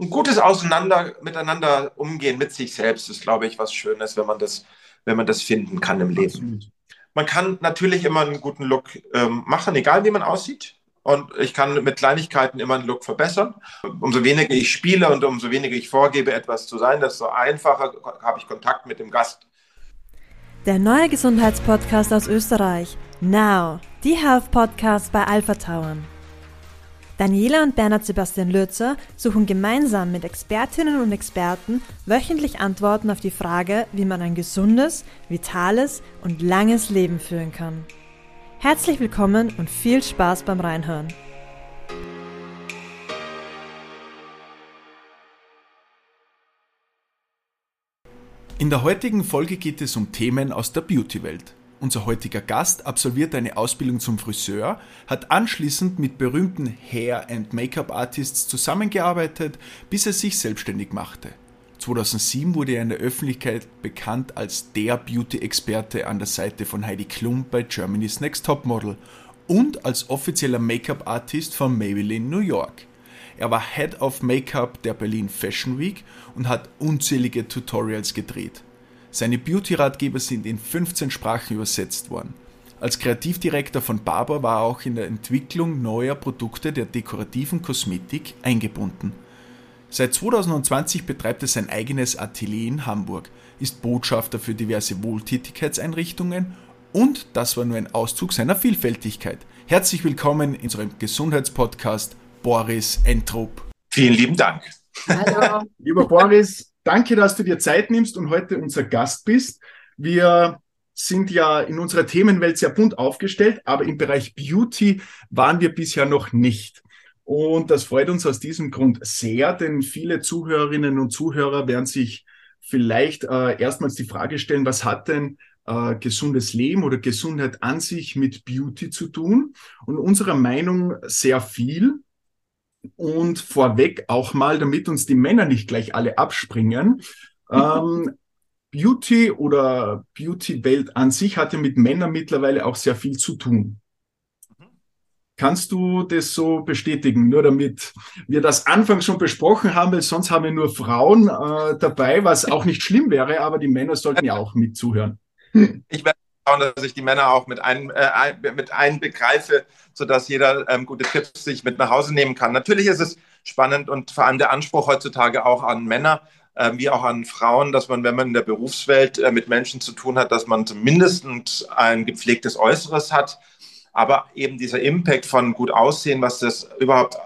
ein gutes Auseinander miteinander umgehen mit sich selbst ist, glaube ich, was Schönes, wenn man das, wenn man das finden kann im Leben. Man kann natürlich immer einen guten Look ähm, machen, egal wie man aussieht. Und ich kann mit Kleinigkeiten immer einen Look verbessern. Umso weniger ich spiele und umso weniger ich vorgebe, etwas zu sein, desto einfacher habe ich Kontakt mit dem Gast. Der neue Gesundheitspodcast aus Österreich. Now, die Health Podcast bei Alpha Tauern. Daniela und Bernhard Sebastian Lürzer suchen gemeinsam mit Expertinnen und Experten wöchentlich Antworten auf die Frage, wie man ein gesundes, vitales und langes Leben führen kann. Herzlich willkommen und viel Spaß beim Reinhören. In der heutigen Folge geht es um Themen aus der Beauty-Welt. Unser heutiger Gast absolvierte eine Ausbildung zum Friseur, hat anschließend mit berühmten Hair- and Make-up-Artists zusammengearbeitet, bis er sich selbstständig machte. 2007 wurde er in der Öffentlichkeit bekannt als der Beauty-Experte an der Seite von Heidi Klum bei Germany's Next Topmodel und als offizieller Make-up-Artist von Maybelline New York. Er war Head of Make-up der Berlin Fashion Week und hat unzählige Tutorials gedreht. Seine Beauty-Ratgeber sind in 15 Sprachen übersetzt worden. Als Kreativdirektor von Barbour war er auch in der Entwicklung neuer Produkte der dekorativen Kosmetik eingebunden. Seit 2020 betreibt er sein eigenes Atelier in Hamburg, ist Botschafter für diverse Wohltätigkeitseinrichtungen und das war nur ein Auszug seiner Vielfältigkeit. Herzlich willkommen in unserem Gesundheitspodcast Boris Entrup. Vielen lieben Dank. Hallo. Lieber Boris, Danke, dass du dir Zeit nimmst und heute unser Gast bist. Wir sind ja in unserer Themenwelt sehr bunt aufgestellt, aber im Bereich Beauty waren wir bisher noch nicht. Und das freut uns aus diesem Grund sehr, denn viele Zuhörerinnen und Zuhörer werden sich vielleicht äh, erstmals die Frage stellen, was hat denn äh, gesundes Leben oder Gesundheit an sich mit Beauty zu tun? Und unserer Meinung sehr viel. Und vorweg auch mal, damit uns die Männer nicht gleich alle abspringen. ähm, Beauty oder Beauty-Welt an sich hat ja mit Männern mittlerweile auch sehr viel zu tun. Kannst du das so bestätigen? Nur damit wir das anfangs schon besprochen haben, weil sonst haben wir nur Frauen äh, dabei, was auch nicht schlimm wäre, aber die Männer sollten ja auch mitzuhören. Ich werde dass ich die Männer auch mit, ein, äh, mit einbegreife, sodass jeder ähm, gute Tipps sich mit nach Hause nehmen kann. Natürlich ist es spannend und vor allem der Anspruch heutzutage auch an Männer, äh, wie auch an Frauen, dass man, wenn man in der Berufswelt äh, mit Menschen zu tun hat, dass man zumindest ein gepflegtes Äußeres hat, aber eben dieser Impact von gut aussehen, was das überhaupt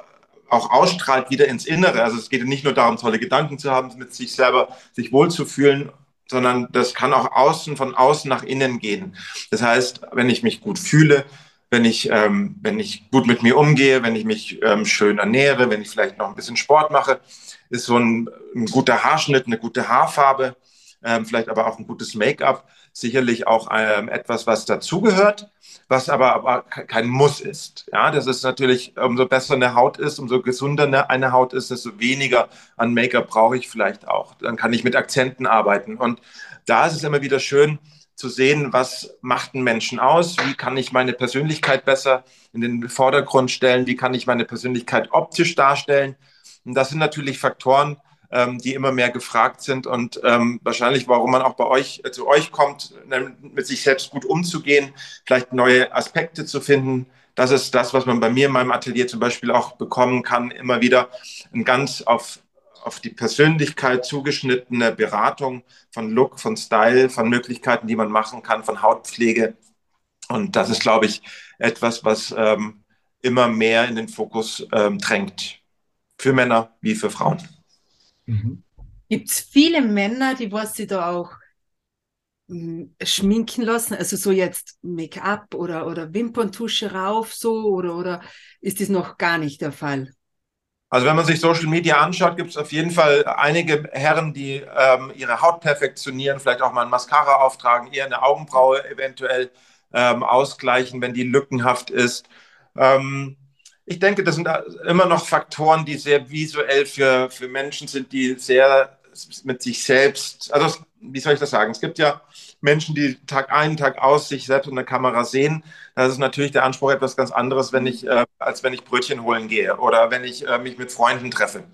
auch ausstrahlt wieder ins Innere. Also es geht nicht nur darum, tolle Gedanken zu haben, mit sich selber sich wohlzufühlen sondern das kann auch außen von außen nach innen gehen. Das heißt, wenn ich mich gut fühle, wenn ich, ähm, wenn ich gut mit mir umgehe, wenn ich mich ähm, schön ernähre, wenn ich vielleicht noch ein bisschen Sport mache, ist so ein, ein guter Haarschnitt, eine gute Haarfarbe, ähm, vielleicht aber auch ein gutes Make-up sicherlich auch ähm, etwas, was dazugehört, was aber, aber kein Muss ist. Ja, das ist natürlich, umso besser eine Haut ist, umso gesunder eine Haut ist, desto weniger an Make-up brauche ich vielleicht auch. Dann kann ich mit Akzenten arbeiten. Und da ist es immer wieder schön zu sehen, was macht einen Menschen aus, wie kann ich meine Persönlichkeit besser in den Vordergrund stellen, wie kann ich meine Persönlichkeit optisch darstellen. Und das sind natürlich Faktoren, ähm, die immer mehr gefragt sind und ähm, wahrscheinlich, warum man auch bei euch äh, zu euch kommt, mit sich selbst gut umzugehen, vielleicht neue Aspekte zu finden. Das ist das, was man bei mir in meinem Atelier zum Beispiel auch bekommen kann, immer wieder ein ganz auf auf die Persönlichkeit zugeschnittene Beratung von Look, von Style, von Möglichkeiten, die man machen kann, von Hautpflege. Und das ist, glaube ich, etwas, was ähm, immer mehr in den Fokus ähm, drängt. Für Männer wie für Frauen. Mhm. Gibt es viele Männer, die was sie da auch hm, schminken lassen, also so jetzt Make-up oder, oder Wimperntusche rauf, so oder, oder ist das noch gar nicht der Fall? Also wenn man sich Social Media anschaut, gibt es auf jeden Fall einige Herren, die ähm, ihre Haut perfektionieren, vielleicht auch mal ein Mascara auftragen, eher eine Augenbraue eventuell ähm, ausgleichen, wenn die lückenhaft ist. Ähm, ich denke, das sind immer noch Faktoren, die sehr visuell für, für Menschen sind, die sehr mit sich selbst, also wie soll ich das sagen? Es gibt ja Menschen, die Tag ein, Tag aus sich selbst in der Kamera sehen. Das ist natürlich der Anspruch etwas ganz anderes, wenn ich, äh, als wenn ich Brötchen holen gehe oder wenn ich äh, mich mit Freunden treffe.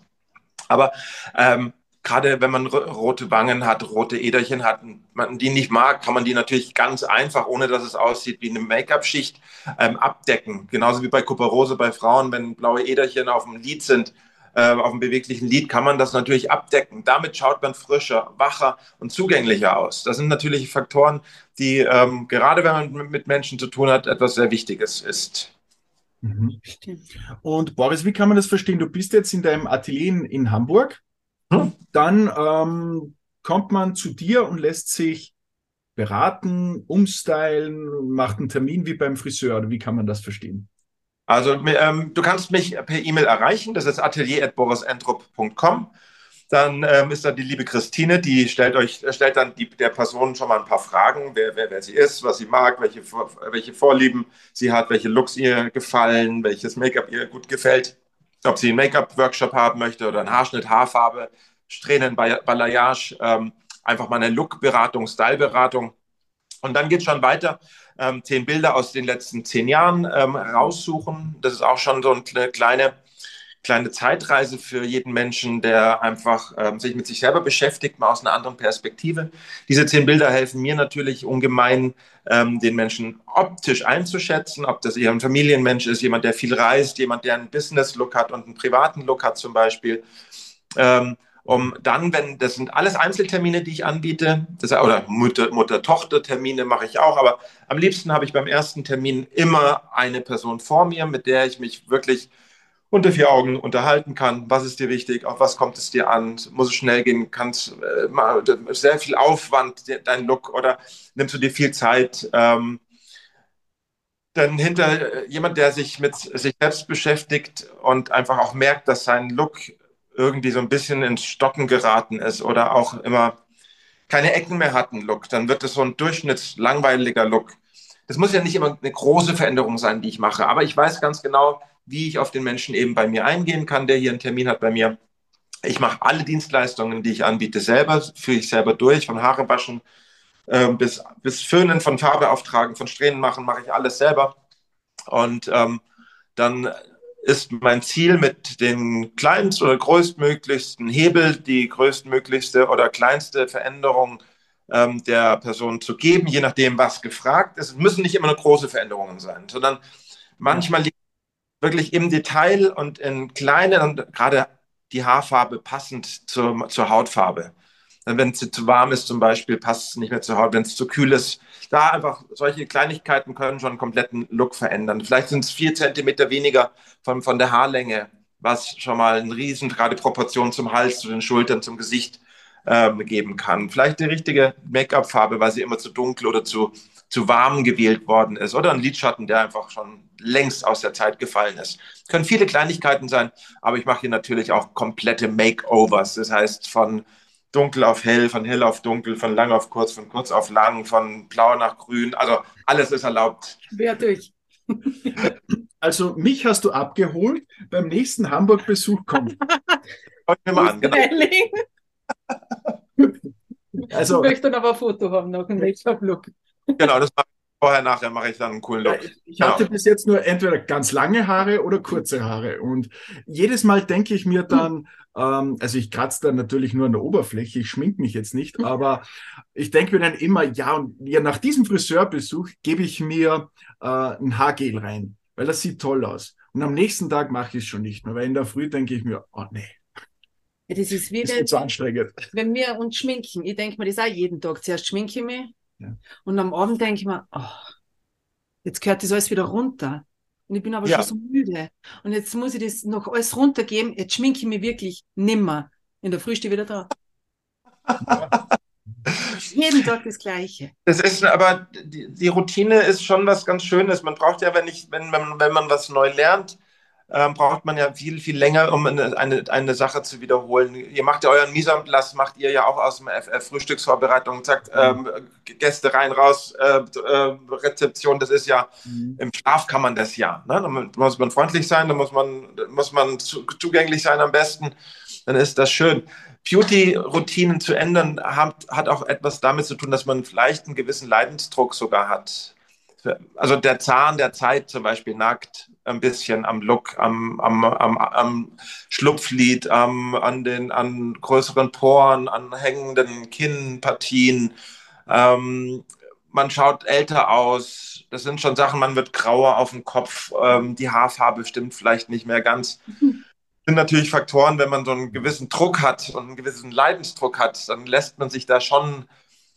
Aber ähm, gerade wenn man rote Wangen hat, rote Äderchen hat, man die nicht mag, kann man die natürlich ganz einfach, ohne dass es aussieht wie eine Make-up-Schicht, ähm, abdecken. Genauso wie bei Kuperose bei Frauen, wenn blaue Äderchen auf dem Lid sind, äh, auf dem beweglichen Lid, kann man das natürlich abdecken. Damit schaut man frischer, wacher und zugänglicher aus. Das sind natürlich Faktoren, die ähm, gerade wenn man mit Menschen zu tun hat, etwas sehr Wichtiges ist. Mhm. Und Boris, wie kann man das verstehen? Du bist jetzt in deinem Atelier in, in Hamburg hm? Dann ähm, kommt man zu dir und lässt sich beraten, umstylen, macht einen Termin wie beim Friseur. Oder wie kann man das verstehen? Also ähm, du kannst mich per E-Mail erreichen. Das ist atelier.borisentrup.com. Dann ähm, ist da die liebe Christine, die stellt euch, stellt dann die, der Person schon mal ein paar Fragen, wer, wer, wer sie ist, was sie mag, welche, welche Vorlieben sie hat, welche Looks ihr gefallen, welches Make-up ihr gut gefällt ob sie einen Make-up-Workshop haben möchte oder einen Haarschnitt, Haarfarbe, Strähnen, Balayage, ähm, einfach mal eine Look-Beratung, Style-Beratung. Und dann geht es schon weiter. Ähm, zehn Bilder aus den letzten zehn Jahren ähm, raussuchen. Das ist auch schon so eine kleine kleine Zeitreise für jeden Menschen, der einfach ähm, sich mit sich selber beschäftigt, mal aus einer anderen Perspektive. Diese zehn Bilder helfen mir natürlich ungemein, ähm, den Menschen optisch einzuschätzen, ob das eher ein Familienmensch ist, jemand, der viel reist, jemand, der einen Business-Look hat und einen privaten Look hat zum Beispiel. Ähm, um dann, wenn das sind alles Einzeltermine, die ich anbiete, das, oder Mutter-Tochter-Termine mache ich auch, aber am liebsten habe ich beim ersten Termin immer eine Person vor mir, mit der ich mich wirklich unter vier Augen unterhalten kann. Was ist dir wichtig? Auf was kommt es dir an? Muss es schnell gehen? Kannst äh, sehr viel Aufwand dein Look oder nimmst du dir viel Zeit? Ähm, dann hinter äh, jemand, der sich mit sich selbst beschäftigt und einfach auch merkt, dass sein Look irgendwie so ein bisschen ins Stocken geraten ist oder auch immer keine Ecken mehr hat, ein Look, dann wird es so ein durchschnittslangweiliger Look. Das muss ja nicht immer eine große Veränderung sein, die ich mache, aber ich weiß ganz genau, wie ich auf den Menschen eben bei mir eingehen kann, der hier einen Termin hat bei mir. Ich mache alle Dienstleistungen, die ich anbiete, selber, führe ich selber durch, von Haare waschen äh, bis, bis Föhnen, von Farbe auftragen, von Strähnen machen, mache ich alles selber. Und ähm, dann ist mein Ziel mit den kleinsten oder größtmöglichsten Hebel die größtmöglichste oder kleinste Veränderung ähm, der Person zu geben, je nachdem, was gefragt ist. Es müssen nicht immer nur große Veränderungen sein, sondern manchmal liegt wirklich im Detail und in kleinen und gerade die Haarfarbe passend zur, zur Hautfarbe. Wenn es zu warm ist zum Beispiel, passt es nicht mehr zur Haut. Wenn es zu kühl ist, da einfach solche Kleinigkeiten können schon einen kompletten Look verändern. Vielleicht sind es vier Zentimeter weniger von, von der Haarlänge, was schon mal eine riesen gerade Proportion zum Hals, zu den Schultern, zum Gesicht ähm, geben kann. Vielleicht die richtige Make-up-Farbe, weil sie immer zu dunkel oder zu, zu warm gewählt worden ist. Oder ein Lidschatten, der einfach schon längst aus der Zeit gefallen ist. Können viele Kleinigkeiten sein, aber ich mache hier natürlich auch komplette Makeovers. Das heißt von dunkel auf hell, von hell auf dunkel, von lang auf kurz, von kurz auf lang, von blau nach grün. Also alles ist erlaubt. Quer durch. Also mich hast du abgeholt. Beim nächsten Hamburg-Besuch kommt. Schaut mir mal an. Genau. Also, ich möchte dann aber ein Foto haben noch ein Make-up-Look. Genau, das mache ich vorher, nachher mache ich dann einen coolen Look. Ich hatte genau. bis jetzt nur entweder ganz lange Haare oder kurze Haare. Und jedes Mal denke ich mir dann, ähm, also ich kratze dann natürlich nur an der Oberfläche, ich schminke mich jetzt nicht, aber ich denke mir dann immer, ja, und ja, nach diesem Friseurbesuch gebe ich mir äh, ein Haargel rein, weil das sieht toll aus. Und am nächsten Tag mache ich es schon nicht mehr, weil in der Früh denke ich mir, oh nee, ja, das ist wie das wenn, so anstrengend. wenn wir uns schminken. Ich denke mir das auch jeden Tag. Zuerst schminke ich mich ja. und am Abend denke ich mir, oh, jetzt gehört das alles wieder runter. Und ich bin aber ja. schon so müde. Und jetzt muss ich das noch alles runtergeben. Jetzt schminke ich mich wirklich nimmer. In der Früh stehe wieder da. Jeden Tag das Gleiche. Das ist aber, die, die, Routine ist schon was ganz Schönes. Man braucht ja, wenn, ich, wenn, wenn, wenn man was neu lernt, ähm, braucht man ja viel, viel länger, um eine, eine, eine Sache zu wiederholen. Ihr macht ja euren mise macht ihr ja auch aus dem FF Frühstücksvorbereitung, sagt mhm. ähm, Gäste rein, raus, äh, äh, Rezeption, das ist ja, mhm. im Schlaf kann man das ja. Ne? Da muss man freundlich sein, da muss man, muss man zu, zugänglich sein am besten, dann ist das schön. Beauty-Routinen zu ändern, hat, hat auch etwas damit zu tun, dass man vielleicht einen gewissen Leidensdruck sogar hat. Also der Zahn der Zeit zum Beispiel nagt ein bisschen am Look, am, am, am, am Schlupflied, am, an den an größeren Poren, an hängenden Kinnpartien. Ähm, man schaut älter aus. Das sind schon Sachen, man wird grauer auf dem Kopf. Ähm, die Haarfarbe stimmt vielleicht nicht mehr ganz. Das sind natürlich Faktoren, wenn man so einen gewissen Druck hat und einen gewissen Leidensdruck hat, dann lässt man sich da schon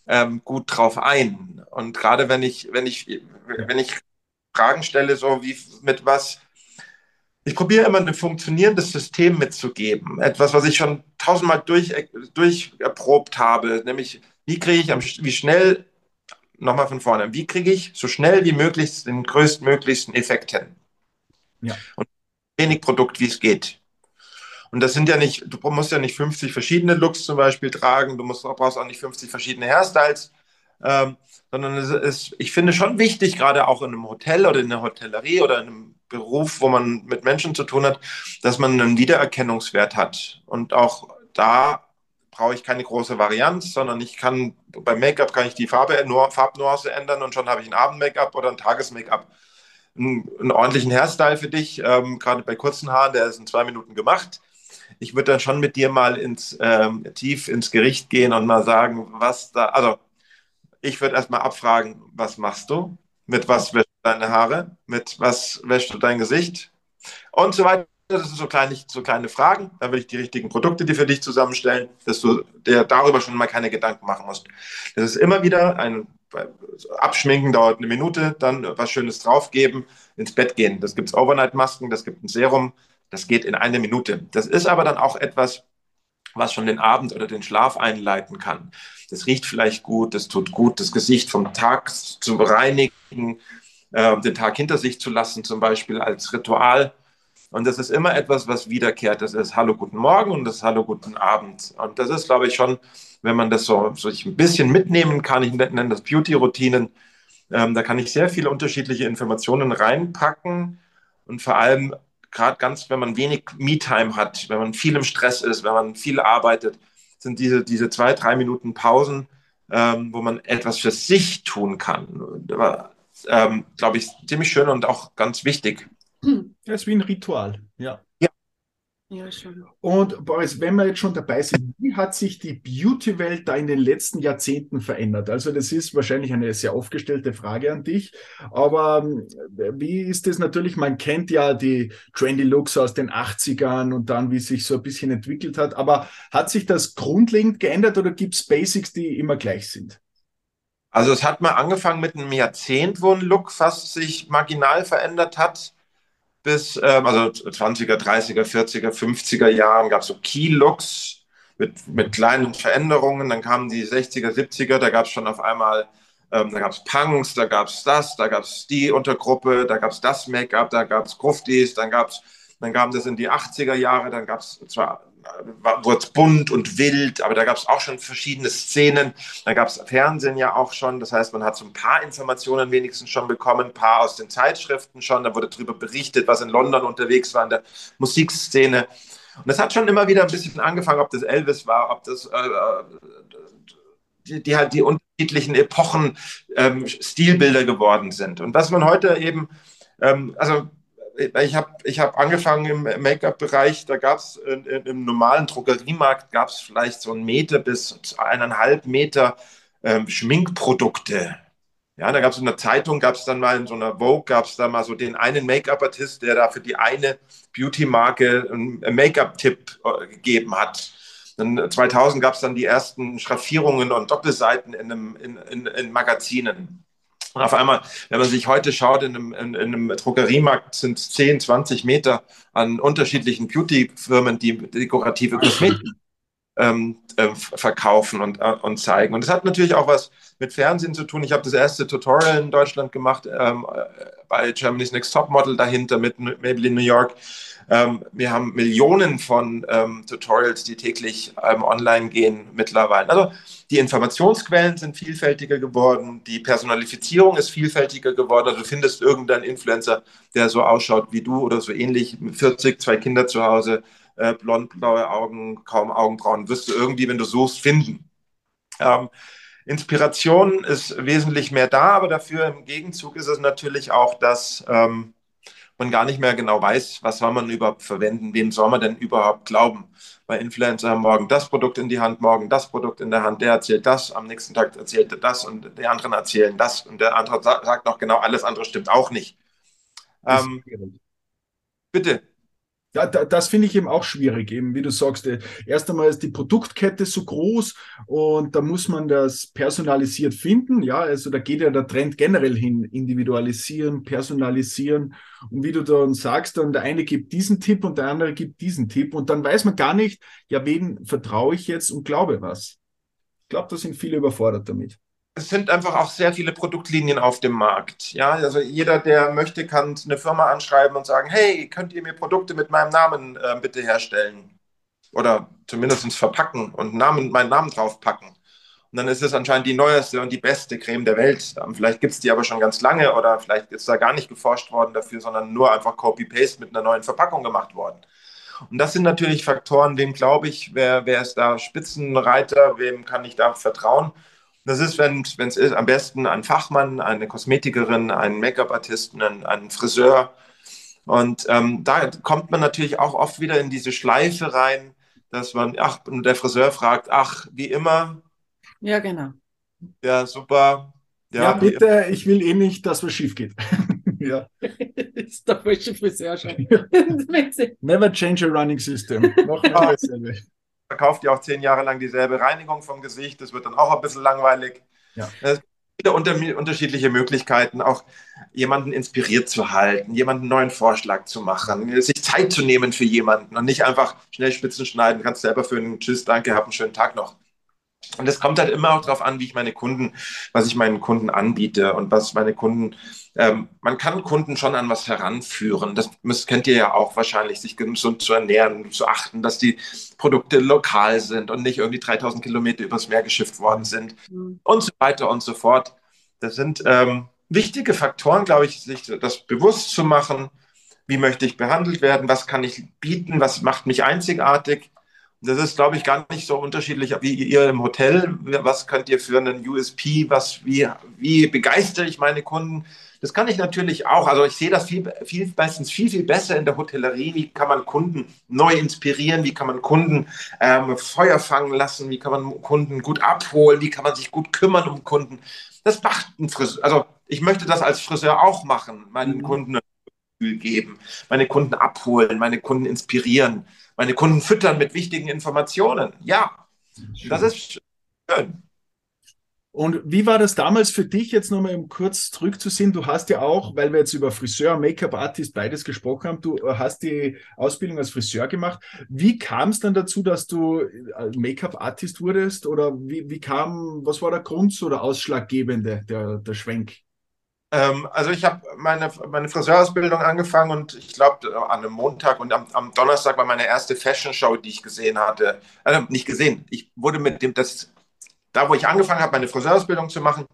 ähm, gut drauf ein. Und gerade wenn ich, wenn ich, wenn ich Fragen stelle, so wie mit was, ich probiere immer ein funktionierendes System mitzugeben. Etwas, was ich schon tausendmal durch, durcherprobt habe, nämlich wie kriege ich, am, wie schnell, nochmal von vorne, wie kriege ich so schnell wie möglich den größtmöglichsten Effekt hin? Ja. Und wenig Produkt, wie es geht. Und das sind ja nicht, du musst ja nicht 50 verschiedene Looks zum Beispiel tragen, du musst, brauchst auch nicht 50 verschiedene Hairstyles, ähm, sondern es ist, ich finde schon wichtig, gerade auch in einem Hotel oder in der Hotellerie oder in einem Beruf, wo man mit Menschen zu tun hat, dass man einen Wiedererkennungswert hat. Und auch da brauche ich keine große Varianz, sondern ich kann, beim Make-up kann ich die Farbe, nur, Farbnuance ändern und schon habe ich ein Abend-Make-up oder ein Tages-Make-up. Einen, einen, ordentlichen Hairstyle für dich, ähm, gerade bei kurzen Haaren, der ist in zwei Minuten gemacht ich würde dann schon mit dir mal ins ähm, tief ins Gericht gehen und mal sagen, was da, also ich würde erstmal abfragen, was machst du? Mit was wäschst du deine Haare? Mit was wäschst du dein Gesicht? Und so weiter. Das sind so kleine, so kleine Fragen. Da würde ich die richtigen Produkte dir für dich zusammenstellen, dass du dir darüber schon mal keine Gedanken machen musst. Das ist immer wieder ein Abschminken dauert eine Minute, dann was Schönes draufgeben, ins Bett gehen. Das gibt es Overnight-Masken, das gibt ein Serum, das geht in eine Minute. Das ist aber dann auch etwas, was schon den Abend oder den Schlaf einleiten kann. Das riecht vielleicht gut, das tut gut, das Gesicht vom Tag zu bereinigen, äh, den Tag hinter sich zu lassen, zum Beispiel als Ritual. Und das ist immer etwas, was wiederkehrt. Das ist Hallo, guten Morgen und das ist Hallo, guten Abend. Und das ist, glaube ich, schon, wenn man das so, so ein bisschen mitnehmen kann, ich nenne das Beauty-Routinen, ähm, da kann ich sehr viele unterschiedliche Informationen reinpacken und vor allem gerade ganz, wenn man wenig Me-Time hat, wenn man viel im Stress ist, wenn man viel arbeitet, sind diese, diese zwei, drei Minuten Pausen, ähm, wo man etwas für sich tun kann. Ähm, Glaube ich, ziemlich schön und auch ganz wichtig. Das ist wie ein Ritual, ja. Ja, schon. Und Boris, wenn wir jetzt schon dabei sind, wie hat sich die Beauty-Welt da in den letzten Jahrzehnten verändert? Also das ist wahrscheinlich eine sehr aufgestellte Frage an dich, aber ähm, wie ist das natürlich, man kennt ja die Trendy Looks aus den 80ern und dann, wie es sich so ein bisschen entwickelt hat, aber hat sich das grundlegend geändert oder gibt es Basics, die immer gleich sind? Also es hat mal angefangen mit einem Jahrzehnt, wo ein Look fast sich marginal verändert hat bis, ähm, also 20er, 30er, 40er, 50er Jahren gab es so Key-Looks mit, mit kleinen Veränderungen. Dann kamen die 60er, 70er, da gab es schon auf einmal, ähm, da gab es Punks, da gab es das, da gab es die Untergruppe, da gab es das Make-up, da gab es Gruftis, dann gab es, dann kam das in die 80er Jahre, dann gab es zwar wurde es bunt und wild, aber da gab es auch schon verschiedene Szenen. Da gab es Fernsehen ja auch schon. Das heißt, man hat so ein paar Informationen wenigstens schon bekommen, ein paar aus den Zeitschriften schon. Da wurde darüber berichtet, was in London unterwegs war in der Musikszene. Und das hat schon immer wieder ein bisschen angefangen, ob das Elvis war, ob das äh, die, die, halt die unterschiedlichen Epochen ähm, Stilbilder geworden sind. Und was man heute eben, ähm, also ich habe ich hab angefangen im Make-up-Bereich, da gab es im normalen Drogeriemarkt gab es vielleicht so einen Meter bis eineinhalb Meter ähm, Schminkprodukte. Ja, da gab es in der Zeitung, gab es dann mal in so einer Vogue, gab es da mal so den einen Make-up-Artist, der da für die eine Beauty-Marke einen Make-up-Tipp äh, gegeben hat. Dann 2000 gab es dann die ersten Schraffierungen und Doppelseiten in, einem, in, in, in Magazinen. Und auf einmal, wenn man sich heute schaut, in einem, in, in einem Drogeriemarkt sind es 10, 20 Meter an unterschiedlichen Beauty-Firmen, die dekorative Kosmetik ähm, äh, verkaufen und, äh, und zeigen. Und das hat natürlich auch was mit Fernsehen zu tun. Ich habe das erste Tutorial in Deutschland gemacht ähm, äh, bei Germany's Next Top Model dahinter mit Maybelline New York. Ähm, wir haben Millionen von ähm, Tutorials, die täglich ähm, online gehen mittlerweile. Also die Informationsquellen sind vielfältiger geworden, die Personalifizierung ist vielfältiger geworden. Also du findest irgendeinen Influencer, der so ausschaut wie du oder so ähnlich, 40, zwei Kinder zu Hause, äh, blond, blaue Augen, kaum Augenbrauen, wirst du irgendwie, wenn du suchst, finden. Ähm, Inspiration ist wesentlich mehr da, aber dafür im Gegenzug ist es natürlich auch, dass ähm, man gar nicht mehr genau weiß, was soll man überhaupt verwenden, wem soll man denn überhaupt glauben. Bei Influencer haben morgen das Produkt in die Hand, morgen das Produkt in der Hand, der erzählt das, am nächsten Tag erzählt er das und die anderen erzählen das und der andere sagt noch genau, alles andere stimmt auch nicht. Ähm, bitte. Ja, da, das finde ich eben auch schwierig, eben wie du sagst. Äh, erst einmal ist die Produktkette so groß und da muss man das personalisiert finden. Ja, also da geht ja der Trend generell hin, individualisieren, personalisieren. Und wie du dann sagst, dann der eine gibt diesen Tipp und der andere gibt diesen Tipp und dann weiß man gar nicht, ja, wen vertraue ich jetzt und glaube was. Ich glaube, da sind viele überfordert damit es sind einfach auch sehr viele Produktlinien auf dem Markt. Ja, also jeder, der möchte, kann eine Firma anschreiben und sagen, hey, könnt ihr mir Produkte mit meinem Namen äh, bitte herstellen? Oder zumindest verpacken und Namen, meinen Namen draufpacken. Und dann ist es anscheinend die neueste und die beste Creme der Welt. Vielleicht gibt es die aber schon ganz lange oder vielleicht ist da gar nicht geforscht worden dafür, sondern nur einfach Copy-Paste mit einer neuen Verpackung gemacht worden. Und das sind natürlich Faktoren, wem glaube ich, wer, wer ist da Spitzenreiter, wem kann ich da vertrauen? Das ist, wenn es ist, am besten ein Fachmann, eine Kosmetikerin, ein Make-up-Artisten, ein, ein, Friseur. Und ähm, da kommt man natürlich auch oft wieder in diese Schleife rein, dass man, ach, und der Friseur fragt, ach, wie immer. Ja, genau. Ja, super. Ja, ja bitte, ich will eh nicht, dass was schief geht. ja. ist der falsche Friseur schon. Never change a running system. Machen wir dasselbe verkauft ja auch zehn Jahre lang dieselbe Reinigung vom Gesicht. Das wird dann auch ein bisschen langweilig. Ja. Es gibt unter, unterschiedliche Möglichkeiten, auch jemanden inspiriert zu halten, jemanden einen neuen Vorschlag zu machen, sich Zeit zu nehmen für jemanden und nicht einfach schnell Spitzen schneiden, kannst selber für einen Tschüss, danke, hab einen schönen Tag noch. Und es kommt halt immer auch darauf an, wie ich meine Kunden, was ich meinen Kunden anbiete und was meine Kunden, ähm, man kann Kunden schon an was heranführen. Das müsst, kennt ihr ja auch wahrscheinlich, sich gesund zu ernähren, zu achten, dass die Produkte lokal sind und nicht irgendwie 3000 Kilometer übers Meer geschifft worden sind mhm. und so weiter und so fort. Das sind ähm, wichtige Faktoren, glaube ich, sich das bewusst zu machen. Wie möchte ich behandelt werden? Was kann ich bieten? Was macht mich einzigartig? Das ist, glaube ich, gar nicht so unterschiedlich wie ihr im Hotel. Was könnt ihr für einen USP? Was, wie, wie begeistere ich meine Kunden? Das kann ich natürlich auch. Also ich sehe das viel, viel, meistens viel, viel besser in der Hotellerie. Wie kann man Kunden neu inspirieren? Wie kann man Kunden ähm, Feuer fangen lassen? Wie kann man Kunden gut abholen? Wie kann man sich gut kümmern um Kunden? Das macht ein Friseur. Also ich möchte das als Friseur auch machen, meinen mhm. Kunden ein Gefühl geben, meine Kunden abholen, meine Kunden inspirieren meine Kunden füttern mit wichtigen Informationen. Ja, schön. das ist schön. Und wie war das damals für dich, jetzt nochmal um kurz zurückzusehen? Du hast ja auch, weil wir jetzt über Friseur, Make-up-Artist beides gesprochen haben, du hast die Ausbildung als Friseur gemacht. Wie kam es dann dazu, dass du äh, Make-up-Artist wurdest? Oder wie, wie kam, was war der Grund so der ausschlaggebende, der, der Schwenk? Ähm, also ich habe meine, meine Friseurausbildung angefangen und ich glaube an einem Montag und am, am, Donnerstag war meine erste Fashion Show, die ich gesehen hatte. Äh, nicht gesehen. Ich wurde mit dem, das, da wo ich angefangen habe, meine Friseurausbildung zu machen,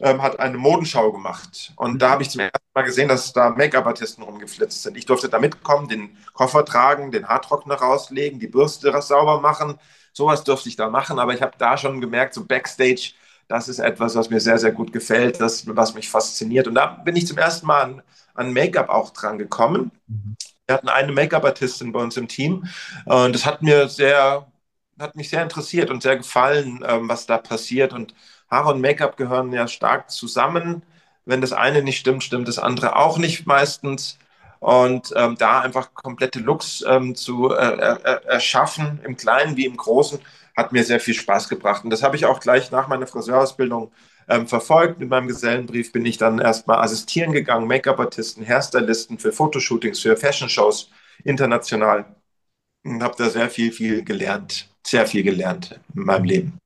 ähm, hat eine Modenschau gemacht. Und da habe ich zum ersten Mal gesehen, dass da Make-up-Artisten rumgeflitzt sind. Ich durfte da mitkommen, den Koffer tragen, den Haartrockner rauslegen, die Bürste sauber machen. Sowas durfte ich da machen, aber ich habe da schon gemerkt, so Backstage, das ist etwas, was mir sehr, sehr gut gefällt, das, was mich fasziniert. Und da bin ich zum ersten Mal an, an Make-up auch dran gekommen. Mhm. Wir hatten eine Make-up-Artistin bei uns im Team und das hat mir sehr, hat mich sehr interessiert und sehr gefallen, ähm, was da passiert. Und Haare und Make-up gehören ja stark zusammen. Wenn das eine nicht stimmt, stimmt das andere auch nicht meistens. Und ähm, da einfach komplette Looks ähm, zu äh, äh, erschaffen, im Kleinen wie im Großen, hat mir sehr viel Spaß gebracht. Und das habe ich auch gleich nach meiner Friseurausbildung ähm, verfolgt. Mit meinem Gesellenbrief bin ich dann erstmal assistieren gegangen, Make-up-Artisten, Hairstylisten für Fotoshootings, für Fashion-Shows international. Und habe da sehr viel, viel gelernt. Sehr viel gelernt in meinem Leben.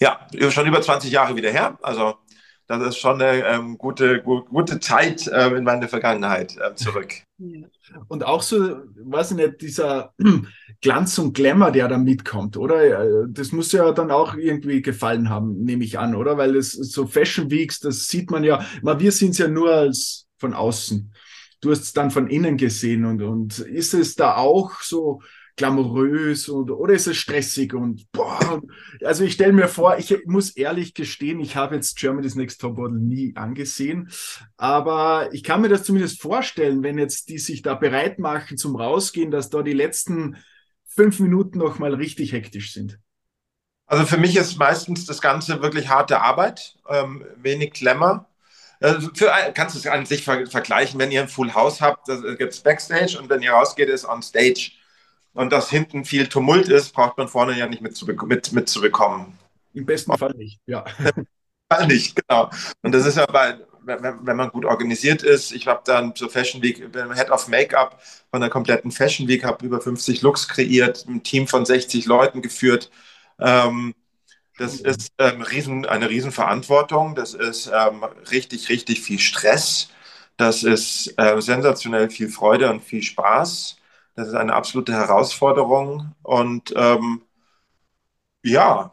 Ja, schon über 20 Jahre wieder her. Also das ist schon eine ähm, gute, gu gute Zeit äh, in meine Vergangenheit äh, zurück. Und auch so, weiß ich nicht, dieser Glanz und Glamour, der da mitkommt, oder? Das muss ja dann auch irgendwie gefallen haben, nehme ich an, oder? Weil es so Fashion Weeks, das sieht man ja, mal, wir sind es ja nur als von außen. Du hast es dann von innen gesehen und, und ist es da auch so glamourös und, oder ist es stressig und boah. Also ich stelle mir vor, ich muss ehrlich gestehen, ich habe jetzt Germany's Next Top Model nie angesehen, aber ich kann mir das zumindest vorstellen, wenn jetzt die sich da bereit machen zum Rausgehen, dass da die letzten fünf Minuten noch mal richtig hektisch sind. Also für mich ist meistens das Ganze wirklich harte Arbeit, ähm, wenig Glamour. Also für, kannst du es an sich ver vergleichen, wenn ihr ein Full House habt, das gibt es Backstage und wenn ihr rausgeht, ist on Stage. Und dass hinten viel Tumult ist, braucht man vorne ja nicht mitzubekommen. Mit, mitzubekommen. Im besten Fall nicht, ja. Fall nicht, genau. Und das ist ja bei, wenn, wenn man gut organisiert ist. Ich habe dann zur Fashion Week, bin Head of Make-up von der kompletten Fashion Week, habe über 50 Looks kreiert, ein Team von 60 Leuten geführt. Ähm, das ist ähm, riesen, eine Riesenverantwortung. Das ist ähm, richtig, richtig viel Stress. Das ist äh, sensationell viel Freude und viel Spaß. Das ist eine absolute Herausforderung. Und ähm, ja,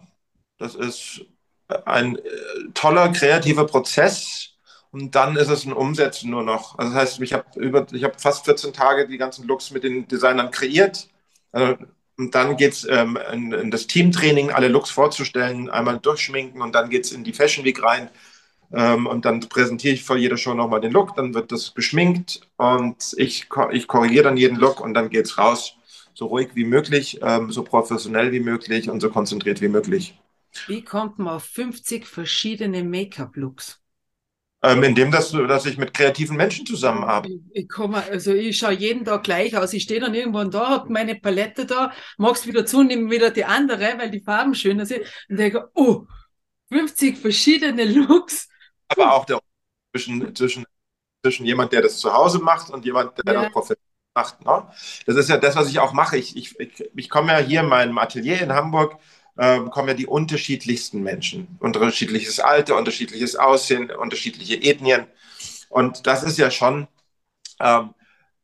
das ist ein äh, toller kreativer Prozess. Und dann ist es ein Umsetzen nur noch. Also das heißt, ich habe über, fast 14 Tage die ganzen Looks mit den Designern kreiert. Also und dann geht es ähm, in, in, das Teamtraining, alle Looks vorzustellen, einmal durchschminken und dann geht es in die Fashion Week rein. Ähm, und dann präsentiere ich vor jeder Show nochmal den Look, dann wird das geschminkt und ich, ich korrigiere dann jeden Look und dann geht es raus. So ruhig wie möglich, ähm, so professionell wie möglich und so konzentriert wie möglich. Wie kommt man auf 50 verschiedene Make-up-Looks? Ähm, indem dass, dass ich mit kreativen Menschen zusammenarbeite. Ich, ich komme, also ich schaue jeden Tag gleich aus. Ich stehe dann irgendwann da, habe meine Palette da, mach's wieder zu, nehme wieder die andere, weil die Farben schöner sind und denke, oh, 50 verschiedene Looks. Aber auch der zwischen, zwischen, zwischen jemand, der das zu Hause macht und jemand, der ja. das professionell macht. Ne? Das ist ja das, was ich auch mache. Ich, ich, ich, ich komme ja hier in meinem Atelier in Hamburg äh, kommen ja die unterschiedlichsten Menschen. Unterschiedliches Alter, unterschiedliches Aussehen, unterschiedliche Ethnien. Und das ist ja schon ähm,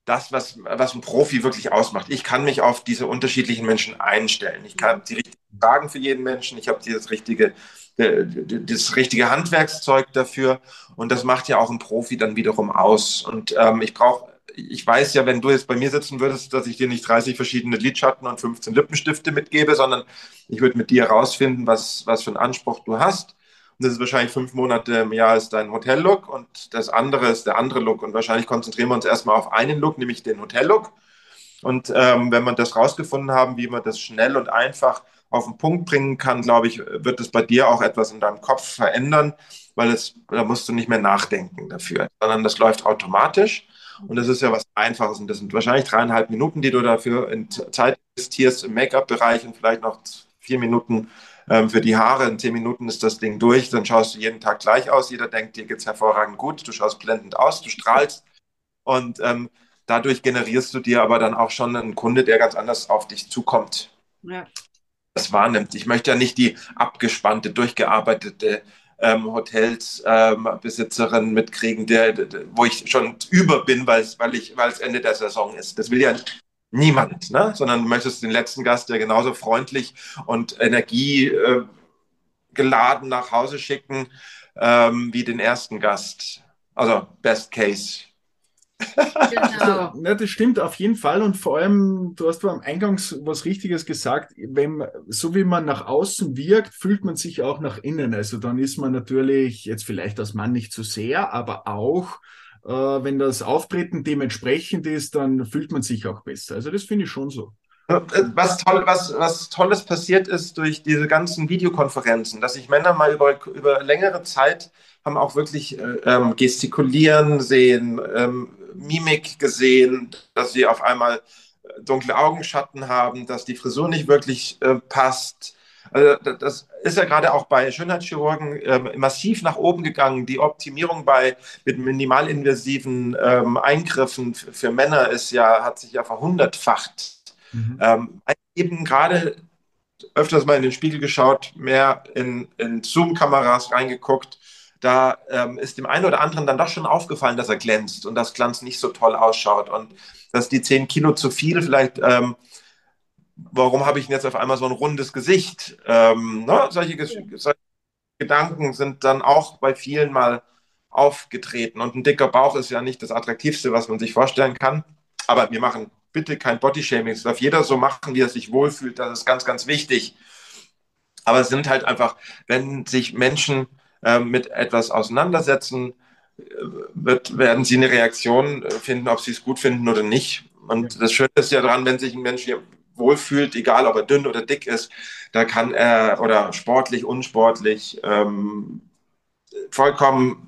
das, was, was ein Profi wirklich ausmacht. Ich kann mich auf diese unterschiedlichen Menschen einstellen. Ich kann die richtigen Fragen für jeden Menschen. Ich habe dieses richtige, das richtige Handwerkszeug dafür. Und das macht ja auch ein Profi dann wiederum aus. Und ähm, ich brauche ich weiß ja, wenn du jetzt bei mir sitzen würdest, dass ich dir nicht 30 verschiedene Lidschatten und 15 Lippenstifte mitgebe, sondern ich würde mit dir herausfinden, was, was für einen Anspruch du hast. Und das ist wahrscheinlich fünf Monate im Jahr ist dein Hotellook und das andere ist der andere Look. Und wahrscheinlich konzentrieren wir uns erstmal auf einen Look, nämlich den Hotellook. Und ähm, wenn wir das rausgefunden haben, wie man das schnell und einfach auf den Punkt bringen kann, glaube ich, wird es bei dir auch etwas in deinem Kopf verändern, weil es, da musst du nicht mehr nachdenken dafür, sondern das läuft automatisch. Und das ist ja was Einfaches. Und das sind wahrscheinlich dreieinhalb Minuten, die du dafür in Zeit investierst im Make-up-Bereich und vielleicht noch vier Minuten ähm, für die Haare. In zehn Minuten ist das Ding durch. Dann schaust du jeden Tag gleich aus. Jeder denkt, dir geht es hervorragend gut. Du schaust blendend aus, du strahlst. Und ähm, dadurch generierst du dir aber dann auch schon einen Kunde, der ganz anders auf dich zukommt. Ja. Das wahrnimmt. Ich möchte ja nicht die abgespannte, durchgearbeitete ähm, Hotelsbesitzerin ähm, mitkriegen, der, der, wo ich schon über bin, weil es Ende der Saison ist. Das will ja niemand, ne? sondern du möchtest den letzten Gast, der genauso freundlich und energiegeladen äh, nach Hause schicken ähm, wie den ersten Gast. Also Best Case. Genau. Ja, das stimmt auf jeden Fall und vor allem, du hast am Eingangs was Richtiges gesagt, wenn, so wie man nach außen wirkt, fühlt man sich auch nach innen. Also dann ist man natürlich, jetzt vielleicht als Mann nicht so sehr, aber auch, äh, wenn das Auftreten dementsprechend ist, dann fühlt man sich auch besser. Also das finde ich schon so. Was, toll, was, was Tolles passiert ist durch diese ganzen Videokonferenzen, dass sich Männer mal über, über längere Zeit haben auch wirklich äh, ähm, gestikulieren sehen, ähm, Mimik gesehen, dass sie auf einmal äh, dunkle Augenschatten haben, dass die Frisur nicht wirklich äh, passt. Also das ist ja gerade auch bei Schönheitschirurgen äh, massiv nach oben gegangen. Die Optimierung bei mit minimalinvasiven ähm, Eingriffen für Männer ist ja hat sich ja verhundertfacht. Mhm. Ähm, eben gerade öfters mal in den Spiegel geschaut, mehr in, in Zoom-Kameras reingeguckt da ähm, ist dem einen oder anderen dann doch schon aufgefallen, dass er glänzt und das Glanz nicht so toll ausschaut und dass die 10 Kilo zu viel vielleicht, ähm, warum habe ich jetzt auf einmal so ein rundes Gesicht? Ähm, ne? solche, solche, Gedanken sind dann auch bei vielen mal aufgetreten und ein dicker Bauch ist ja nicht das Attraktivste, was man sich vorstellen kann, aber wir machen bitte kein Bodyshaming. Es darf jeder so machen, wie er sich wohlfühlt. Das ist ganz, ganz wichtig. Aber es sind halt einfach, wenn sich Menschen äh, mit etwas auseinandersetzen, äh, wird, werden sie eine Reaktion äh, finden, ob sie es gut finden oder nicht. Und das Schöne ist ja daran, wenn sich ein Mensch hier wohlfühlt, egal ob er dünn oder dick ist, da kann er oder sportlich, unsportlich, ähm, vollkommen,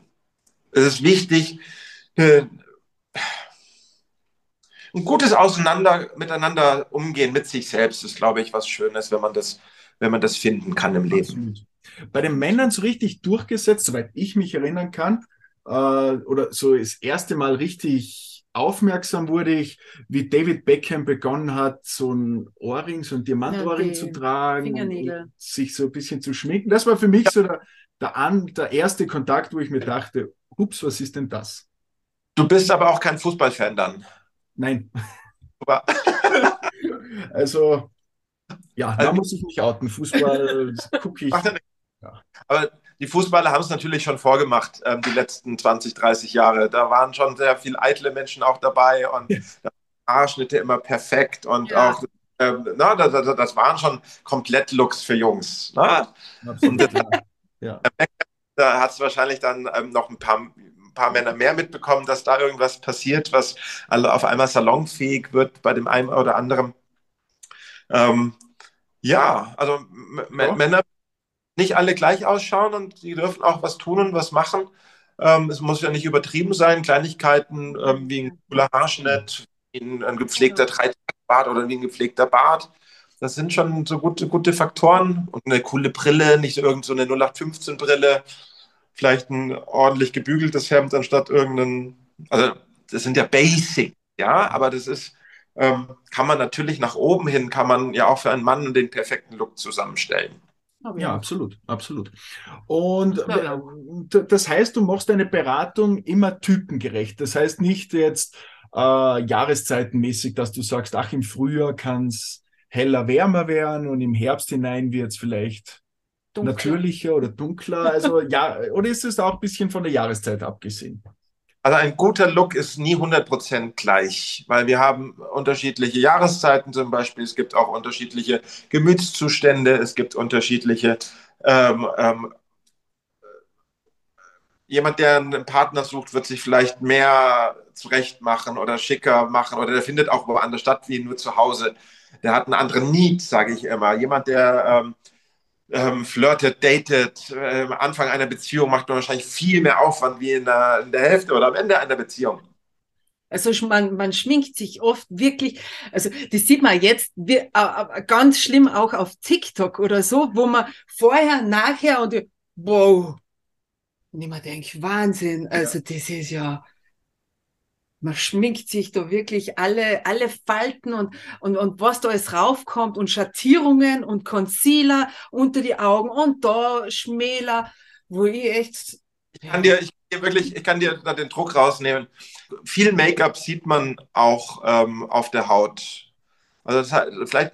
es ist wichtig, äh, ein gutes Auseinander miteinander umgehen mit sich selbst ist, glaube ich, was Schönes, wenn man das, wenn man das finden kann im Leben. Bei den Männern so richtig durchgesetzt, soweit ich mich erinnern kann, äh, oder so das erste Mal richtig aufmerksam wurde ich, wie David Beckham begonnen hat, so ein Ohrring, so ein Diamantohrring ja, zu tragen, und sich so ein bisschen zu schminken. Das war für mich ja. so der, der, an, der erste Kontakt, wo ich mir dachte, ups, was ist denn das? Du bist aber auch kein Fußballfan dann. Nein. also, ja, da also, muss ich mich outen. Fußball gucke ich. Ja. Aber die Fußballer haben es natürlich schon vorgemacht, ähm, die letzten 20, 30 Jahre. Da waren schon sehr viele eitle Menschen auch dabei und ja. Haarschnitte immer perfekt und ja. auch, ähm, na, das, das, waren schon komplett Looks für Jungs. Na? Absolut, ja. Da hat es wahrscheinlich dann ähm, noch ein paar, paar Männer mehr mitbekommen, dass da irgendwas passiert, was auf einmal salonfähig wird bei dem einen oder anderen. Ähm, ja, also ja. Männer nicht alle gleich ausschauen und die dürfen auch was tun und was machen. Ähm, es muss ja nicht übertrieben sein. Kleinigkeiten ähm, wie ein cooler Haarschnitt, wie ein, ein gepflegter Dreitagbart oder wie ein gepflegter Bart. Das sind schon so gute, gute Faktoren. Und eine coole Brille, nicht irgend so eine 0815-Brille. Vielleicht ein ordentlich gebügeltes Hemd anstatt irgendein. Also, das sind ja Basic, ja, aber das ist, ähm, kann man natürlich nach oben hin, kann man ja auch für einen Mann den perfekten Look zusammenstellen. Ja, absolut, absolut. Und das heißt, du machst deine Beratung immer typengerecht. Das heißt nicht jetzt äh, jahreszeitenmäßig, dass du sagst, ach, im Frühjahr kann es heller, wärmer werden und im Herbst hinein wird es vielleicht dunkler. natürlicher oder dunkler. Also ja, oder ist es auch ein bisschen von der Jahreszeit abgesehen? Also ein guter Look ist nie 100% gleich, weil wir haben unterschiedliche Jahreszeiten zum Beispiel, es gibt auch unterschiedliche Gemütszustände, es gibt unterschiedliche ähm, ähm, jemand, der einen Partner sucht, wird sich vielleicht mehr zurecht machen oder schicker machen oder der findet auch woanders statt wie nur zu Hause. Der hat einen anderen Need, sage ich immer. Jemand, der ähm, ähm, flirtet, datet, äh, am Anfang einer Beziehung macht man wahrscheinlich viel mehr Aufwand wie in der, in der Hälfte oder am Ende einer Beziehung. Also man, man schminkt sich oft wirklich, also das sieht man jetzt wie, äh, äh, ganz schlimm auch auf TikTok oder so, wo man vorher, nachher und wow. Und ich mir denke, Wahnsinn, also ja. das ist ja, man schminkt sich da wirklich alle, alle Falten und, und, und was da alles raufkommt und Schattierungen und Concealer unter die Augen und da Schmäler, wo ich echt. Ich kann dir, ich wirklich, ich kann dir da den Druck rausnehmen. Viel Make-up sieht man auch ähm, auf der Haut. Also das vielleicht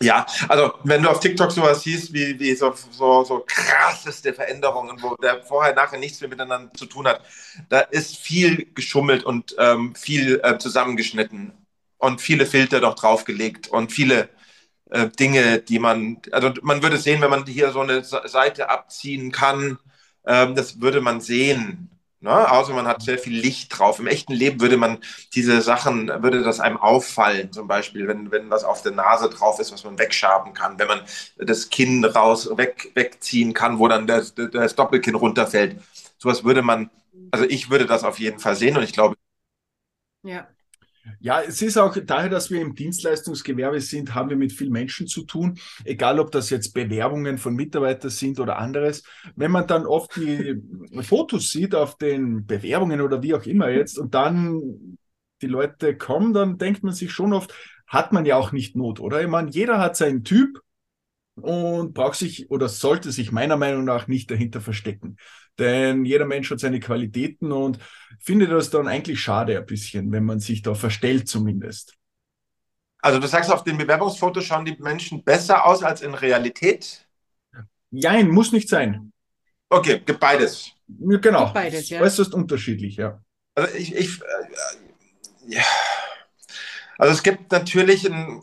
ja, also wenn du auf TikTok sowas siehst, wie, wie so, so, so krasseste Veränderungen, wo der vorher nachher nichts mehr miteinander zu tun hat, da ist viel geschummelt und ähm, viel äh, zusammengeschnitten und viele Filter doch draufgelegt und viele äh, Dinge, die man, also man würde sehen, wenn man hier so eine Seite abziehen kann, ähm, das würde man sehen. Ne? Also man hat sehr viel Licht drauf. Im echten Leben würde man diese Sachen, würde das einem auffallen, zum Beispiel, wenn, wenn was auf der Nase drauf ist, was man wegschaben kann, wenn man das Kinn raus, weg, wegziehen kann, wo dann das, das Doppelkinn runterfällt. Sowas würde man, also ich würde das auf jeden Fall sehen und ich glaube. Ja. Ja, es ist auch daher, dass wir im Dienstleistungsgewerbe sind, haben wir mit vielen Menschen zu tun, egal ob das jetzt Bewerbungen von Mitarbeitern sind oder anderes. Wenn man dann oft die Fotos sieht auf den Bewerbungen oder wie auch immer jetzt und dann die Leute kommen, dann denkt man sich schon oft, hat man ja auch nicht Not, oder? Ich meine, jeder hat seinen Typ und braucht sich oder sollte sich meiner Meinung nach nicht dahinter verstecken. Denn jeder Mensch hat seine Qualitäten und finde das dann eigentlich schade ein bisschen, wenn man sich da verstellt zumindest. Also du sagst, auf den Bewerbungsfotos schauen die Menschen besser aus als in Realität? Nein, muss nicht sein. Okay, gibt beides. Genau. Gibt beides, ja. Äußerst unterschiedlich, ja. Also ich, ich, ja. Also es gibt natürlich in,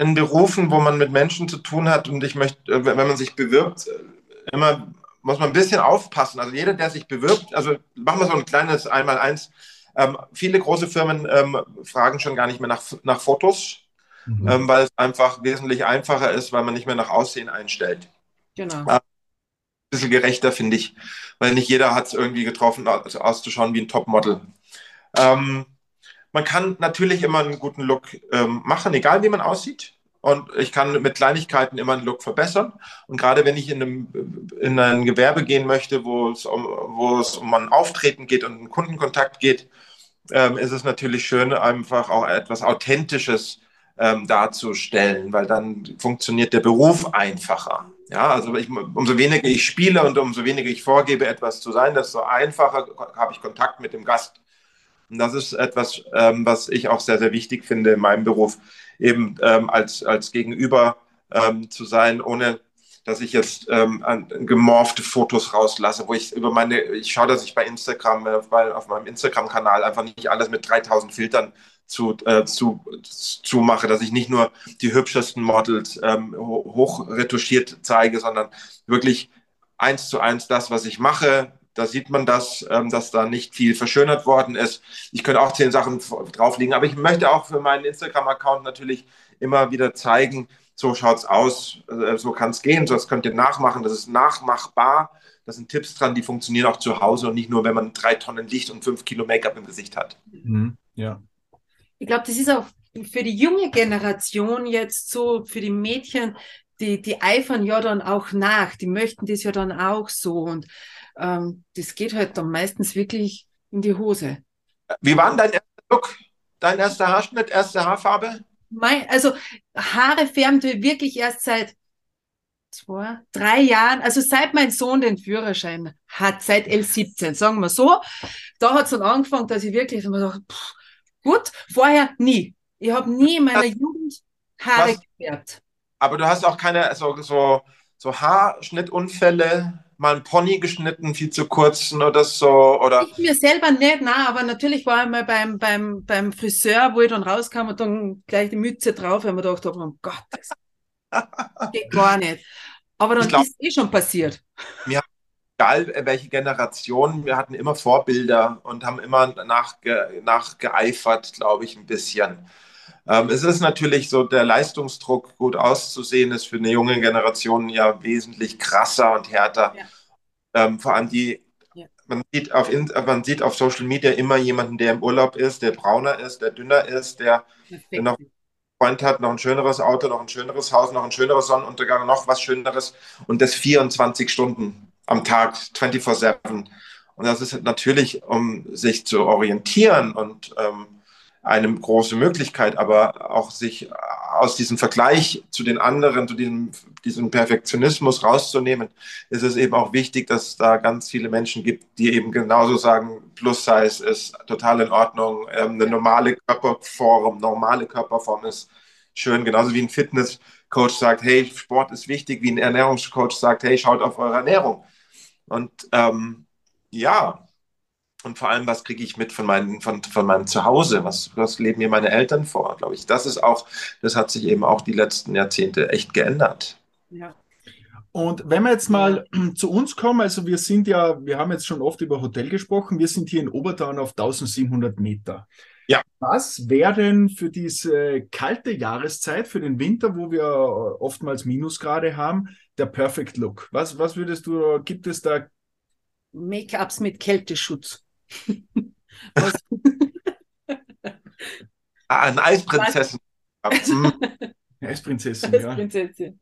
in Berufen, wo man mit Menschen zu tun hat und ich möchte, äh, wenn man sich bewirbt, äh, immer muss man ein bisschen aufpassen. Also jeder, der sich bewirbt, also machen wir so ein kleines Einmal-Eins. Ähm, viele große Firmen ähm, fragen schon gar nicht mehr nach, nach Fotos, mhm. ähm, weil es einfach wesentlich einfacher ist, weil man nicht mehr nach Aussehen einstellt. Genau. Äh, ein bisschen gerechter, finde ich, weil nicht jeder hat es irgendwie getroffen, auszuschauen wie ein Topmodel. Ähm, man kann natürlich immer einen guten Look ähm, machen, egal wie man aussieht. Und ich kann mit Kleinigkeiten immer einen Look verbessern. Und gerade wenn ich in, einem, in ein Gewerbe gehen möchte, wo es um, wo es um ein Auftreten geht und einen Kundenkontakt geht, ähm, ist es natürlich schön, einfach auch etwas Authentisches ähm, darzustellen, weil dann funktioniert der Beruf einfacher. Ja, also ich, umso weniger ich spiele und umso weniger ich vorgebe, etwas zu sein, desto einfacher habe ich Kontakt mit dem Gast. Und das ist etwas, ähm, was ich auch sehr, sehr wichtig finde in meinem Beruf, eben ähm, als, als Gegenüber ähm, zu sein, ohne dass ich jetzt ähm, gemorfte Fotos rauslasse, wo ich über meine, ich schaue, dass ich bei Instagram, äh, bei, auf meinem Instagram-Kanal einfach nicht alles mit 3000 Filtern zu, äh, zu, zu mache, dass ich nicht nur die hübschesten Models ähm, hoch retuschiert zeige, sondern wirklich eins zu eins das, was ich mache, da sieht man das, ähm, dass da nicht viel verschönert worden ist. Ich könnte auch zehn Sachen drauflegen, aber ich möchte auch für meinen Instagram-Account natürlich immer wieder zeigen, so schaut es aus, äh, so kann es gehen, so das könnt ihr nachmachen, das ist nachmachbar. Da sind Tipps dran, die funktionieren auch zu Hause und nicht nur, wenn man drei Tonnen Licht und fünf Kilo Make-up im Gesicht hat. Mhm, ja. Ich glaube, das ist auch für die junge Generation jetzt so, für die Mädchen, die, die eifern ja dann auch nach, die möchten das ja dann auch so. Und ähm, das geht halt dann meistens wirklich in die Hose. Wie war denn dein erster Look? Dein erster Haarschnitt, erste Haarfarbe? Mein, also Haare färben wir wirklich erst seit zwei, drei Jahren, also seit mein Sohn den Führerschein hat, seit L17, sagen wir so. Da hat es dann angefangen, dass ich wirklich immer dachte, pff, gut, vorher nie. Ich habe nie in meiner Jugend Haare gefärbt. Aber du hast auch keine also, so, so Haarschnittunfälle? Mal ein Pony geschnitten, viel zu kurzen oder so? Oder? Ich mir selber nicht, na, aber natürlich war ich mal beim, beim, beim Friseur, wo ich dann rauskam und dann gleich die Mütze drauf, weil man gedacht habe, oh Gott, das geht gar nicht. Aber dann glaub, ist eh schon passiert. Wir egal welche Generation, wir hatten immer Vorbilder und haben immer nachge, nachgeeifert, glaube ich, ein bisschen. Ähm, es ist natürlich so, der Leistungsdruck, gut auszusehen, ist für eine junge Generation ja wesentlich krasser und härter. Ja. Ähm, vor allem die, ja. man, sieht auf, man sieht auf Social Media immer jemanden, der im Urlaub ist, der brauner ist, der dünner ist, der, der noch einen Freund hat, noch ein schöneres Auto, noch ein schöneres Haus, noch ein schöneres Sonnenuntergang, noch was Schöneres und das 24 Stunden am Tag, 24-7. Und das ist natürlich, um sich zu orientieren und ähm, eine große Möglichkeit, aber auch sich aus diesem Vergleich zu den anderen, zu diesem, diesem Perfektionismus rauszunehmen, ist es eben auch wichtig, dass es da ganz viele Menschen gibt, die eben genauso sagen, Plus-Size ist total in Ordnung, ähm, eine normale Körperform, normale Körperform ist schön, genauso wie ein Fitnesscoach sagt, hey, Sport ist wichtig, wie ein Ernährungscoach sagt, hey, schaut auf eure Ernährung. Und ähm, ja, und vor allem, was kriege ich mit von, meinen, von, von meinem Zuhause? Was, was leben mir meine Eltern vor, glaube ich. Das ist auch, das hat sich eben auch die letzten Jahrzehnte echt geändert. Ja. Und wenn wir jetzt mal zu uns kommen, also wir sind ja, wir haben jetzt schon oft über Hotel gesprochen, wir sind hier in Obertauern auf 1700 Meter. Ja. Was wäre denn für diese kalte Jahreszeit, für den Winter, wo wir oftmals Minusgrade haben, der Perfect Look? Was, was würdest du, gibt es da Make-ups mit Kälteschutz? ah, eine Eisprinzessin. Hm. Eisprinzessin, Eisprinzessin.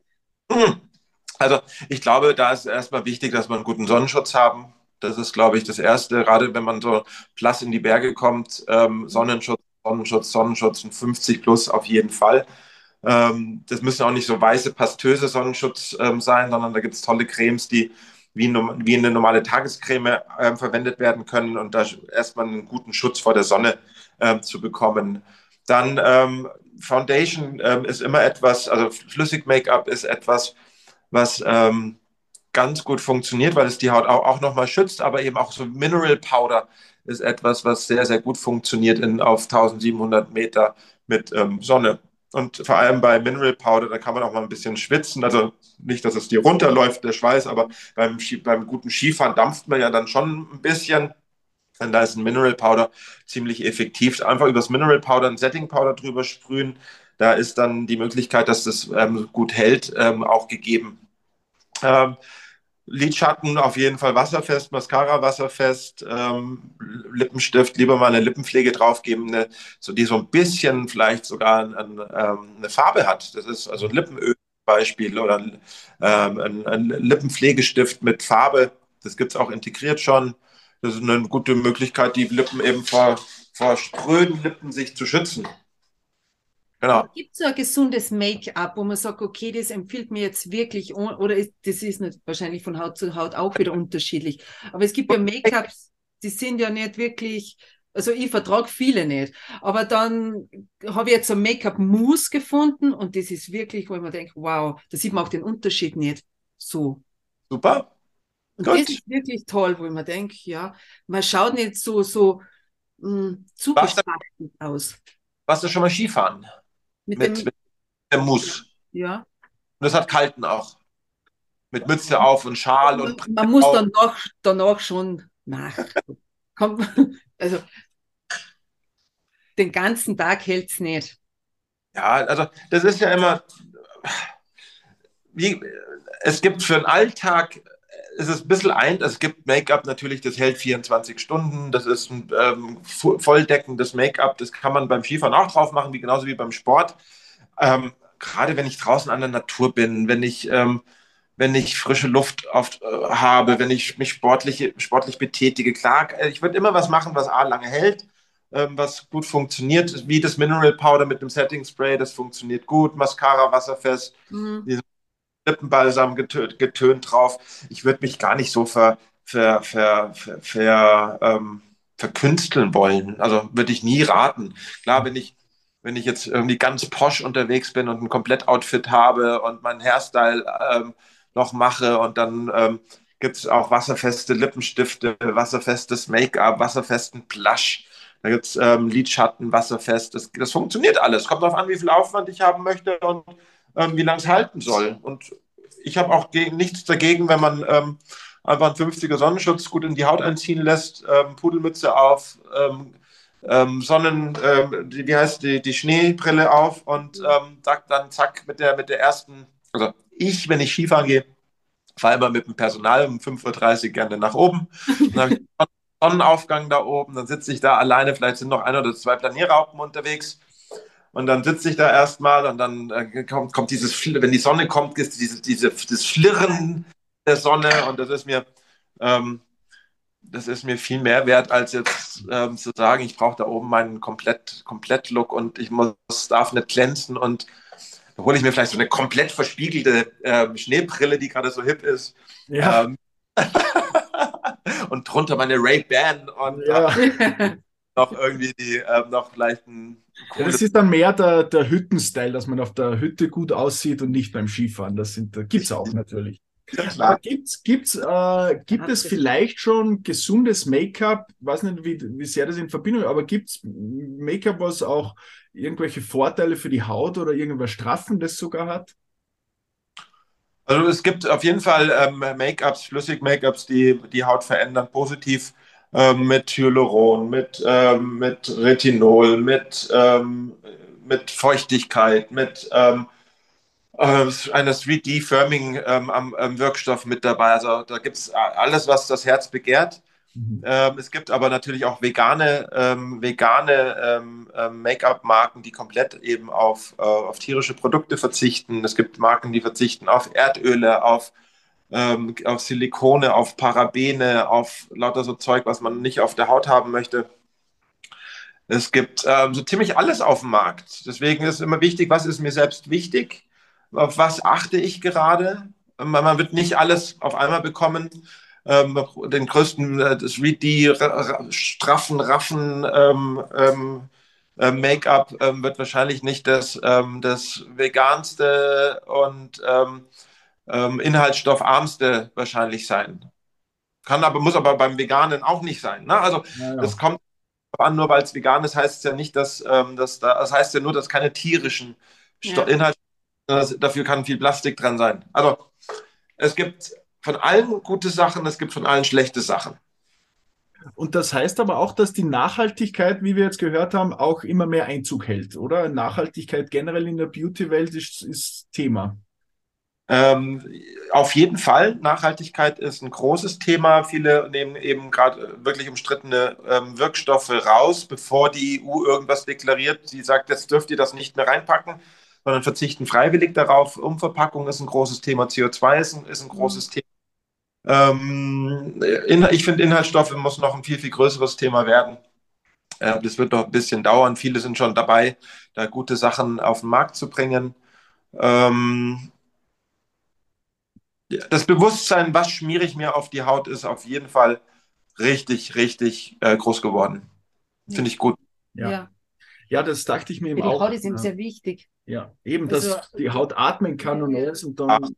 Ja. Hm. Also ich glaube, da ist erstmal wichtig, dass wir einen guten Sonnenschutz haben. Das ist, glaube ich, das Erste, gerade wenn man so platt in die Berge kommt. Ähm, Sonnenschutz, Sonnenschutz, Sonnenschutz und 50 plus auf jeden Fall. Ähm, das müssen auch nicht so weiße, pastöse Sonnenschutz ähm, sein, sondern da gibt es tolle Cremes, die wie, wie eine normale Tagescreme äh, verwendet werden können und da erstmal einen guten Schutz vor der Sonne äh, zu bekommen. Dann ähm, Foundation ähm, ist immer etwas, also flüssig Make-up ist etwas, was ähm, ganz gut funktioniert, weil es die Haut auch, auch nochmal schützt, aber eben auch so Mineral Powder ist etwas, was sehr, sehr gut funktioniert in, auf 1700 Meter mit ähm, Sonne. Und vor allem bei Mineral Powder, da kann man auch mal ein bisschen schwitzen. Also nicht, dass es dir runterläuft, der Schweiß, aber beim, beim guten Skifahren dampft man ja dann schon ein bisschen. Und da ist ein Mineral Powder ziemlich effektiv. Einfach über das Mineral Powder ein Setting Powder drüber sprühen. Da ist dann die Möglichkeit, dass das ähm, gut hält, ähm, auch gegeben. Ähm, Lidschatten auf jeden Fall wasserfest, Mascara wasserfest, ähm, Lippenstift, lieber mal eine Lippenpflege draufgeben, eine, so, die so ein bisschen vielleicht sogar ein, ein, ähm, eine Farbe hat. Das ist also ein Lippenöl Beispiel oder ähm, ein, ein, Lippenpflegestift mit Farbe. Das gibt es auch integriert schon. Das ist eine gute Möglichkeit, die Lippen eben vor, vor spröden Lippen sich zu schützen. Genau. Gibt es so ein gesundes Make-up, wo man sagt, okay, das empfiehlt mir jetzt wirklich, oder ist, das ist nicht, wahrscheinlich von Haut zu Haut auch wieder unterschiedlich. Aber es gibt ja Make-ups, die sind ja nicht wirklich, also ich vertrage viele nicht. Aber dann habe ich jetzt so Make-up-Mousse gefunden und das ist wirklich, wo ich mir denke, wow, da sieht man auch den Unterschied nicht so. Super. Und Gut. das ist wirklich toll, wo ich mir denke, ja, man schaut nicht so, so mh, mm, zu aus. Warst du schon mal Skifahren? Mit, mit, dem, mit dem Muss. Ja. Und das hat kalten auch. Mit Mütze auf und Schal und. Man, man muss dann danach, danach schon nach. Also den ganzen Tag hält es nicht. Ja, also das ist ja immer. Wie, es gibt für den Alltag es ist ein bisschen ein, es gibt Make-up natürlich, das hält 24 Stunden, das ist ein ähm, volldeckendes Make-up, das kann man beim Skifahren auch drauf machen, wie genauso wie beim Sport. Ähm, gerade wenn ich draußen an der Natur bin, wenn ich, ähm, wenn ich frische Luft oft, äh, habe, wenn ich mich sportlich, sportlich betätige, klar, äh, ich würde immer was machen, was A lange hält, ähm, was gut funktioniert, wie das Mineral Powder mit dem Setting Spray, das funktioniert gut, Mascara wasserfest, mhm. Lippenbalsam getönt, getönt drauf. Ich würde mich gar nicht so ver, ver, ver, ver, ver ähm, verkünsteln wollen. Also würde ich nie raten. Klar, wenn ich, wenn ich jetzt irgendwie ganz posch unterwegs bin und ein Komplettoutfit habe und meinen Hairstyle ähm, noch mache und dann ähm, gibt es auch wasserfeste Lippenstifte, wasserfestes Make-up, wasserfesten Blush. Da gibt es ähm, Lidschatten, wasserfest. Das, das funktioniert alles. Kommt darauf an, wie viel Aufwand ich haben möchte und ähm, wie lange es halten soll. Und ich habe auch nichts dagegen, wenn man ähm, einfach einen 50er Sonnenschutz gut in die Haut einziehen lässt, ähm, Pudelmütze auf, ähm, ähm, Sonnen, ähm, die, wie heißt die, die Schneebrille auf und sagt dann zack mit der, mit der ersten, also ich, wenn ich Skifahren gehe, fahre immer mit dem Personal um 5.30 Uhr gerne nach oben. Dann habe ich Sonnenaufgang da oben, dann sitze ich da alleine, vielleicht sind noch ein oder zwei Planierraupen unterwegs und dann sitze ich da erstmal und dann äh, kommt, kommt dieses, wenn die Sonne kommt, ist diese, diese, das Flirren der Sonne und das ist mir, ähm, das ist mir viel mehr wert, als jetzt ähm, zu sagen, ich brauche da oben meinen komplett, komplett Look und ich muss, darf nicht glänzen und da hole ich mir vielleicht so eine komplett verspiegelte äh, Schneebrille, die gerade so hip ist. Ja. Ähm, und drunter meine Ray-Ban und ja. äh, noch irgendwie die, äh, noch vielleicht ein ja, das ist dann mehr der, der Hüttenstyle, dass man auf der Hütte gut aussieht und nicht beim Skifahren. Das sind, gibt es auch natürlich. Ja, gibt's, gibt's, äh, gibt es vielleicht schon gesundes Make-up? Ich weiß nicht, wie, wie sehr das in Verbindung ist, aber gibt es Make-up, was auch irgendwelche Vorteile für die Haut oder irgendwas Straffendes sogar hat? Also es gibt auf jeden Fall ähm, Make-ups, Flüssig-Make-ups, die die Haut verändern, positiv ähm, mit Hyaluron, mit, ähm, mit Retinol, mit, ähm, mit Feuchtigkeit, mit ähm, äh, einer 3D-Firming ähm, mit dabei. Also da gibt es alles, was das Herz begehrt. Mhm. Ähm, es gibt aber natürlich auch vegane, vegane Make-up-Marken, die komplett eben auf, äh, auf tierische Produkte verzichten. Es gibt Marken, die verzichten auf Erdöle, auf ähm, auf Silikone, auf Parabene, auf lauter so Zeug, was man nicht auf der Haut haben möchte. Es gibt ähm, so ziemlich alles auf dem Markt. Deswegen ist immer wichtig, was ist mir selbst wichtig, auf was achte ich gerade. Man wird nicht alles auf einmal bekommen. Ähm, den größten, äh, das die straffen, raffen ähm, ähm, äh, Make-up ähm, wird wahrscheinlich nicht das, ähm, das veganste und ähm, inhaltsstoffarmste wahrscheinlich sein. Kann aber, muss aber beim Veganen auch nicht sein. Ne? Also Ja, ja. das kommt an, nur weil es vegan ist, heißt es ja nicht, dass, ähm, dass da, das heißt ja nur, dass keine tierischen Sto Ja. Inhalte, das, dafür kann viel Plastik dran sein. Also es gibt von allen gute Sachen, es gibt von allen schlechte Sachen. Und das heißt aber auch, dass die Nachhaltigkeit, wie wir jetzt gehört haben, auch immer mehr Einzug hält, oder? Nachhaltigkeit generell in der Beauty-Welt ist, ist Thema. Ähm, auf jeden Fall, Nachhaltigkeit ist ein großes Thema. Viele nehmen eben gerade wirklich umstrittene ähm, Wirkstoffe raus, bevor die EU irgendwas deklariert. Sie sagt, jetzt dürft ihr das nicht mehr reinpacken, sondern verzichten freiwillig darauf. Umverpackung ist ein großes Thema, CO2 ist ein, ist ein großes Thema. Ähm, ich finde, Inhaltsstoffe muss noch ein viel, viel größeres Thema werden. Äh, das wird noch ein bisschen dauern. Viele sind schon dabei, da gute Sachen auf den Markt zu bringen. Ähm, das Bewusstsein, was schmiere ich mir auf die Haut, ist auf jeden Fall richtig, richtig äh, groß geworden. Finde ich gut. Ja. Ja. Ja, das dachte ich mir Für eben die auch. Haut ist ihm ja. sehr wichtig. Ja, eben, dass Also- die Haut atmen kann und alles und dann,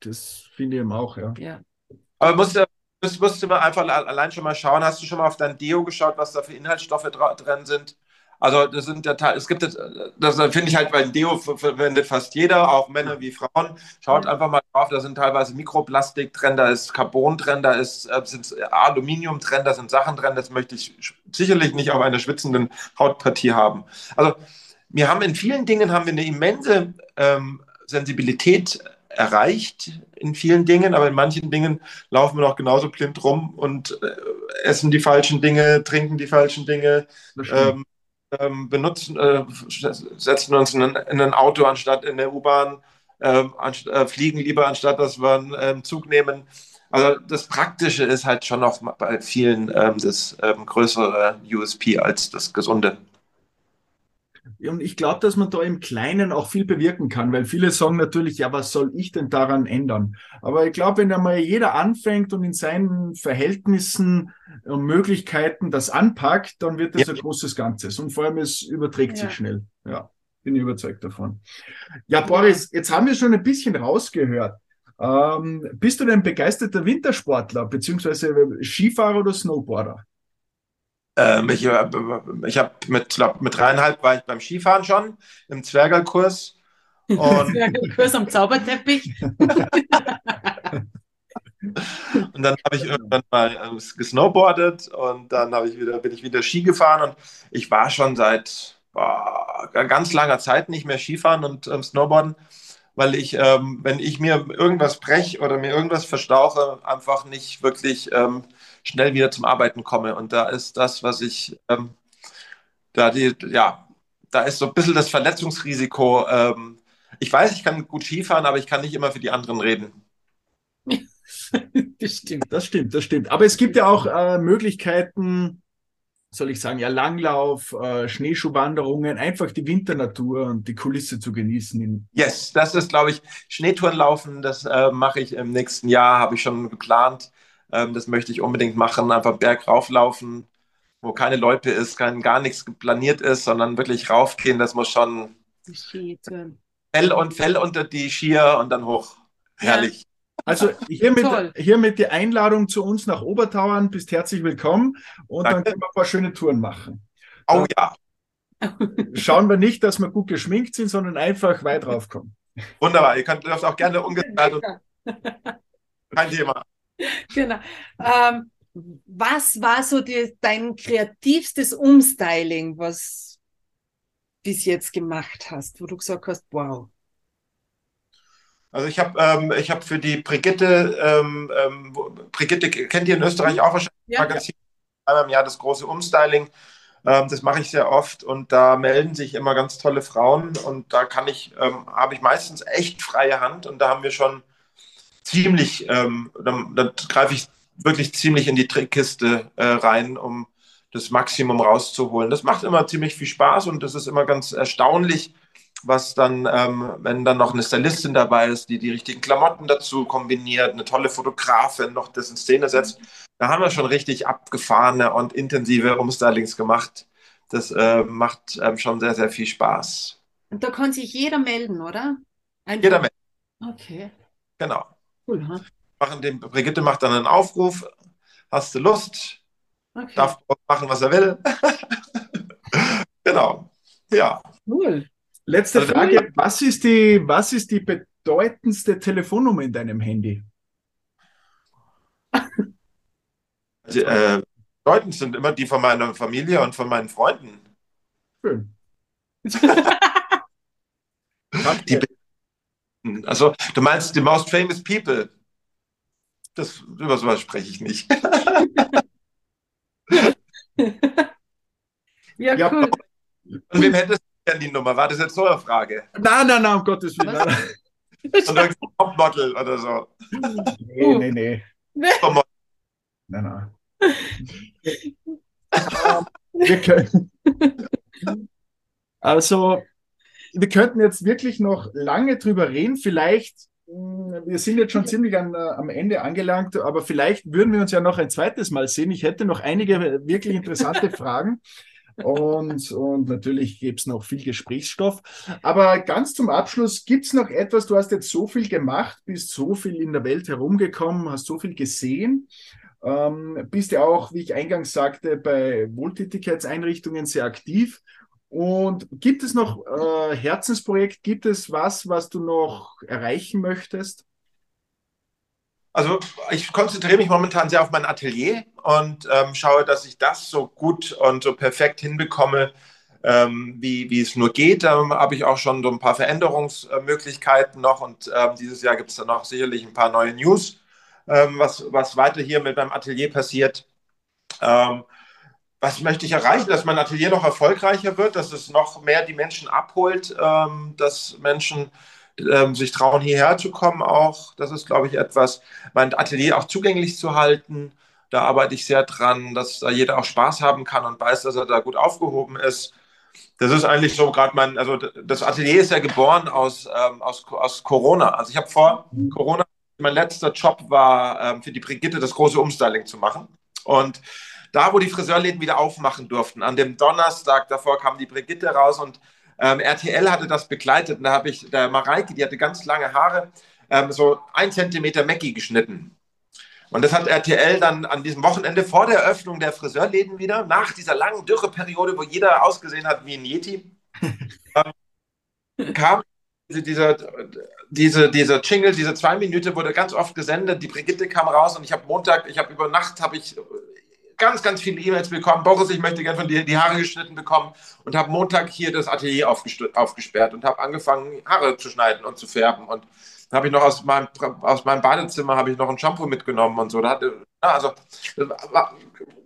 das finde ich eben auch, ja. Ja. Aber musst du, musst, musst du mal einfach allein schon mal schauen. Hast du schon mal auf dein Deo geschaut, was da für Inhaltsstoffe drin sind? Also das sind ja, Teil- es gibt jetzt, das finde ich halt, weil Deo ver- verwendet fast jeder, auch Männer wie Frauen. Schaut einfach mal drauf, da sind teilweise Mikroplastik drin, da ist Carbon drin, da ist äh, sind Aluminium drin, da sind Sachen drin, das möchte ich sicherlich nicht auf einer schwitzenden Hautpartie haben. Also wir haben in vielen Dingen haben wir eine immense ähm, Sensibilität erreicht in vielen Dingen, aber in manchen Dingen laufen wir noch genauso blind rum und äh, essen die falschen Dinge, trinken die falschen Dinge, Das ähm, ähm, benutzen, äh, setzen uns in ein, in ein Auto anstatt in der U-Bahn, anst äh, fliegen lieber anstatt dass wir einen ähm, Zug nehmen. Also das Praktische ist halt schon noch bei vielen ähm, das ähm, größere USP als das Gesunde. Und ich glaube, dass man da im Kleinen auch viel bewirken kann, weil viele sagen natürlich, ja, was soll ich denn daran ändern? Aber ich glaube, wenn einmal jeder anfängt und in seinen Verhältnissen und Möglichkeiten das anpackt, dann wird das Ja. ein großes Ganzes. Und vor allem, es überträgt Ja. sich schnell. Ja, bin ich überzeugt davon. Ja, Boris, jetzt haben wir schon ein bisschen rausgehört. Ähm, bist du denn begeisterter Wintersportler, beziehungsweise Skifahrer oder Snowboarder? Ähm, ich äh, ich habe mit, glaub, mit dreieinhalb war ich beim Skifahren schon im Zwergerkurs. Und, Kurs am Zauberteppich. und dann habe ich irgendwann mal ähm, gesnowboardet und dann ich wieder, bin ich wieder Ski gefahren und ich war schon seit boah, ganz langer Zeit nicht mehr Skifahren und ähm, Snowboarden, weil ich, ähm, wenn ich mir irgendwas brech oder mir irgendwas verstauche, einfach nicht wirklich ähm, schnell wieder zum Arbeiten komme. Und da ist das, was ich, ähm, da die, ja, da ist so ein bisschen das Verletzungsrisiko. Ähm, ich weiß, ich kann gut Skifahren, aber ich kann nicht immer für die anderen reden. Das stimmt. Das stimmt, das stimmt. Aber es gibt ja auch äh, Möglichkeiten, soll ich sagen, ja, Langlauf, äh, Schneeschuhwanderungen, einfach die Winternatur und die Kulisse zu genießen. In, Yes, das ist, glaube ich, Schneetouren laufen. Das äh, mache ich im nächsten Jahr, habe ich schon geplant. Ähm, das möchte ich unbedingt machen. Einfach Berg rauflaufen, wo keine Loipe ist, kein, gar nichts planiert ist, sondern wirklich raufgehen. Das muss schon. Fell und Fell unter die Skier und dann hoch. Herrlich. Also hiermit, hiermit die Einladung zu uns nach Obertauern. Bist herzlich willkommen und dann Danke. können wir ein paar schöne Touren machen. Oh ja, Schauen wir nicht, dass wir gut geschminkt sind, sondern einfach weit raufkommen. wunderbar. Ihr könnt dürft auch gerne ungestylt und kein Thema. Genau. Ähm, was war so die, dein kreativstes Umstyling, was bis jetzt gemacht hast, wo du gesagt hast, wow. Also ich habe ähm, ich hab für die Brigitte, ähm, ähm, Brigitte kennt ihr in Österreich auch wahrscheinlich, Ja. Magazin, einmal im Jahr das große Umstyling. Ähm, das mache ich sehr oft und da melden sich immer ganz tolle Frauen und da kann ich, ähm, habe ich meistens echt freie Hand und da haben wir schon ziemlich, ähm, da, da greife ich wirklich ziemlich in die Trickkiste äh, rein, um das Maximum rauszuholen. Das macht immer ziemlich viel Spaß und das ist immer ganz erstaunlich, was dann, ähm, wenn dann noch eine Stylistin dabei ist, die die richtigen Klamotten dazu kombiniert, eine tolle Fotografin noch das in Szene setzt. Da haben wir schon richtig abgefahrene und intensive Umstylings gemacht. Das äh, macht ähm, schon sehr, sehr viel Spaß. Und da kann sich jeder melden, oder? Einfach- Jeder Mensch, Okay, genau. cool, ha? machen den, Brigitte macht dann einen Aufruf. Hast du Lust? Okay. Darf machen, was er will. genau. Ja. Cool. Letzte Also- Frage, was ist, die, was ist die bedeutendste Telefonnummer in deinem Handy? Die, äh, bedeutend sind immer die von meiner Familie und von meinen Freunden. Schön. Die, also, du meinst die most famous people. Das, über sowas spreche ich nicht. Ja, Ja, cool. Und wem hättest du denn die Nummer? War das jetzt so eine Frage? Nein, nein, nein, um Gottes Willen. Irgendeinem Topmodel oder so. nee, nee, nee. Topmodel. Nein, nein. Wir können, also, wir könnten jetzt wirklich noch lange drüber reden. Vielleicht, mh, wir sind jetzt schon ziemlich an, äh, am Ende angelangt, aber vielleicht würden wir uns ja noch ein zweites Mal sehen. Ich hätte noch einige wirklich interessante Fragen. Und, und natürlich gäbe es noch viel Gesprächsstoff. Aber ganz zum Abschluss, gibt es noch etwas? Du hast jetzt so viel gemacht, bist so viel in der Welt herumgekommen, hast so viel gesehen. Ähm, bist ja auch, wie ich eingangs sagte, bei Wohltätigkeitseinrichtungen sehr aktiv. Und gibt es noch äh, Herzensprojekt? Gibt es was, was du noch erreichen möchtest? Also ich konzentriere mich momentan sehr auf mein Atelier und ähm, schaue, dass ich das so gut und so perfekt hinbekomme, ähm, wie, wie es nur geht. Da habe ich auch schon so ein paar Veränderungsmöglichkeiten noch und ähm, dieses Jahr gibt es dann noch sicherlich ein paar neue News, ähm, was, was weiter hier mit meinem Atelier passiert. Ähm, was möchte ich erreichen? Dass mein Atelier noch erfolgreicher wird, dass es noch mehr die Menschen abholt, ähm, dass Menschen ähm, sich trauen, hierher zu kommen auch. Das ist, glaube ich, etwas, mein Atelier auch zugänglich zu halten. Da arbeite ich sehr dran, dass da jeder auch Spaß haben kann und weiß, dass er da gut aufgehoben ist. Das ist eigentlich so gerade mein, also das Atelier ist ja geboren aus, ähm, aus, aus Corona. Also ich habe vor Corona, mein letzter Job war ähm, für die Brigitte das große Umstyling zu machen. Und da, wo die Friseurläden wieder aufmachen durften, an dem Donnerstag davor kam die Brigitte raus und ähm, RTL hatte das begleitet. Und da habe ich, der Mareike, die hatte ganz lange Haare, ähm, so ein Zentimeter Mackie geschnitten. Und das hat RTL dann an diesem Wochenende vor der Öffnung der Friseurläden wieder, nach dieser langen Dürreperiode, wo jeder ausgesehen hat wie ein Yeti, ähm, kam diese, dieser, diese, dieser Jingle, diese zwei Minuten wurde ganz oft gesendet. Die Brigitte kam raus und ich habe Montag, ich habe über Nacht, habe ich ganz, ganz viele E-Mails bekommen. Boris, ich möchte gerne von dir die Haare geschnitten bekommen und habe Montag hier das Atelier aufgesperrt und habe angefangen, Haare zu schneiden und zu färben. Und dann habe ich noch aus meinem, aus meinem Badezimmer ich noch ein Shampoo mitgenommen und so. Da hatte, also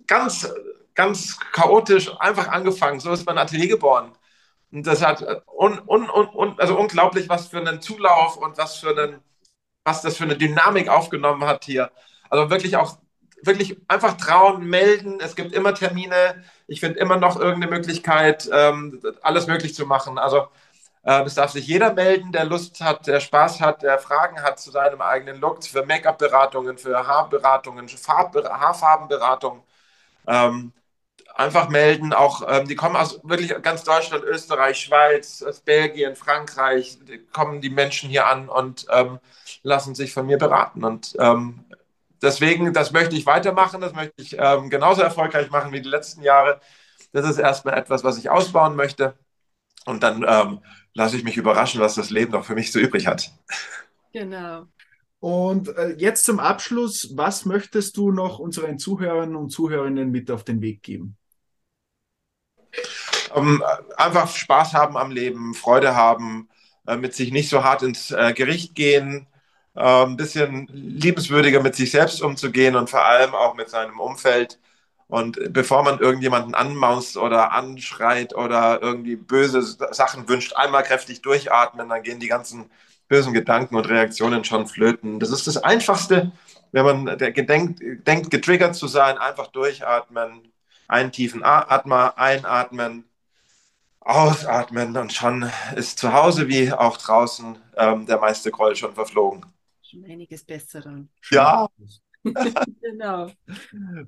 ganz, ganz chaotisch einfach angefangen. So ist mein Atelier geboren. Und das hat un, un, un, also unglaublich, was für einen Zulauf und was für einen, was das für eine Dynamik aufgenommen hat hier. Also wirklich auch wirklich einfach trauen, melden. Es gibt immer Termine. Ich finde immer noch irgendeine Möglichkeit, ähm, alles möglich zu machen. Also äh, es darf sich jeder melden, der Lust hat, der Spaß hat, der Fragen hat zu seinem eigenen Look, für Make-up-Beratungen, für Haarberatungen, Farb Haarfarbenberatung. Ähm, einfach melden. Auch ähm, die kommen aus wirklich ganz Deutschland, Österreich, Schweiz, Belgien, Frankreich. Die kommen die Menschen hier an und ähm, lassen sich von mir beraten. Und ähm, deswegen, das möchte ich weitermachen, das möchte ich ähm, genauso erfolgreich machen wie die letzten Jahre. Das ist erstmal etwas, was ich ausbauen möchte. Und dann ähm, lasse ich mich überraschen, was das Leben noch für mich so übrig hat. Genau. Und äh, jetzt zum Abschluss, was möchtest du noch unseren Zuhörern und Zuhörerinnen mit auf den Weg geben? Ähm, einfach Spaß haben am Leben, Freude haben, äh, mit sich nicht so hart ins äh, Gericht gehen, ein bisschen liebenswürdiger mit sich selbst umzugehen und vor allem auch mit seinem Umfeld. Und bevor man irgendjemanden anmaust oder anschreit oder irgendwie böse Sachen wünscht, einmal kräftig durchatmen, dann gehen die ganzen bösen Gedanken und Reaktionen schon flöten. Das ist das Einfachste, wenn man gedenkt, denkt, getriggert zu sein, einfach durchatmen, einen tiefen Atmer einatmen, ausatmen und schon ist zu Hause wie auch draußen ähm, der meiste Groll schon verflogen. Schon einiges besser dann. Ja. genau.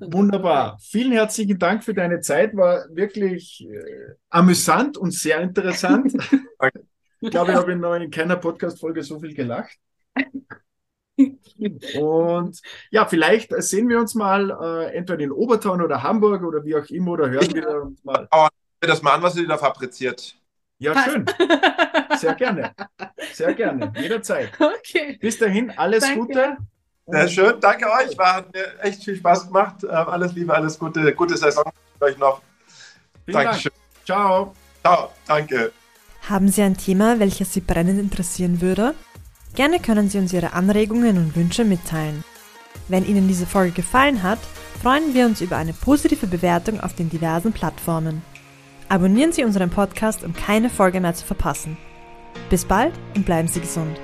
Wunderbar. Vielen herzlichen Dank für deine Zeit. War wirklich äh, amüsant und sehr interessant. ich glaube, ich habe noch in keiner Podcast-Folge so viel gelacht. Und ja, vielleicht sehen wir uns mal äh, entweder in Oberton oder Hamburg oder wie auch immer oder hören wir uns mal. Aber das mal an, was ihr da fabriziert. Ja, schön. Sehr gerne. Sehr gerne. Jederzeit. Okay. Bis dahin, alles Danke. Gute. Sehr schön, danke euch. War, hat mir echt viel Spaß gemacht. Ähm, alles Liebe, alles Gute, gute Saison euch noch. Vielen Dankeschön. Dank. Ciao. Ciao, danke. Haben Sie ein Thema, welches Sie brennend interessieren würde? Gerne können Sie uns Ihre Anregungen und Wünsche mitteilen. Wenn Ihnen diese Folge gefallen hat, freuen wir uns über eine positive Bewertung auf den diversen Plattformen. Abonnieren Sie unseren Podcast, um keine Folge mehr zu verpassen. Bis bald und bleiben Sie gesund.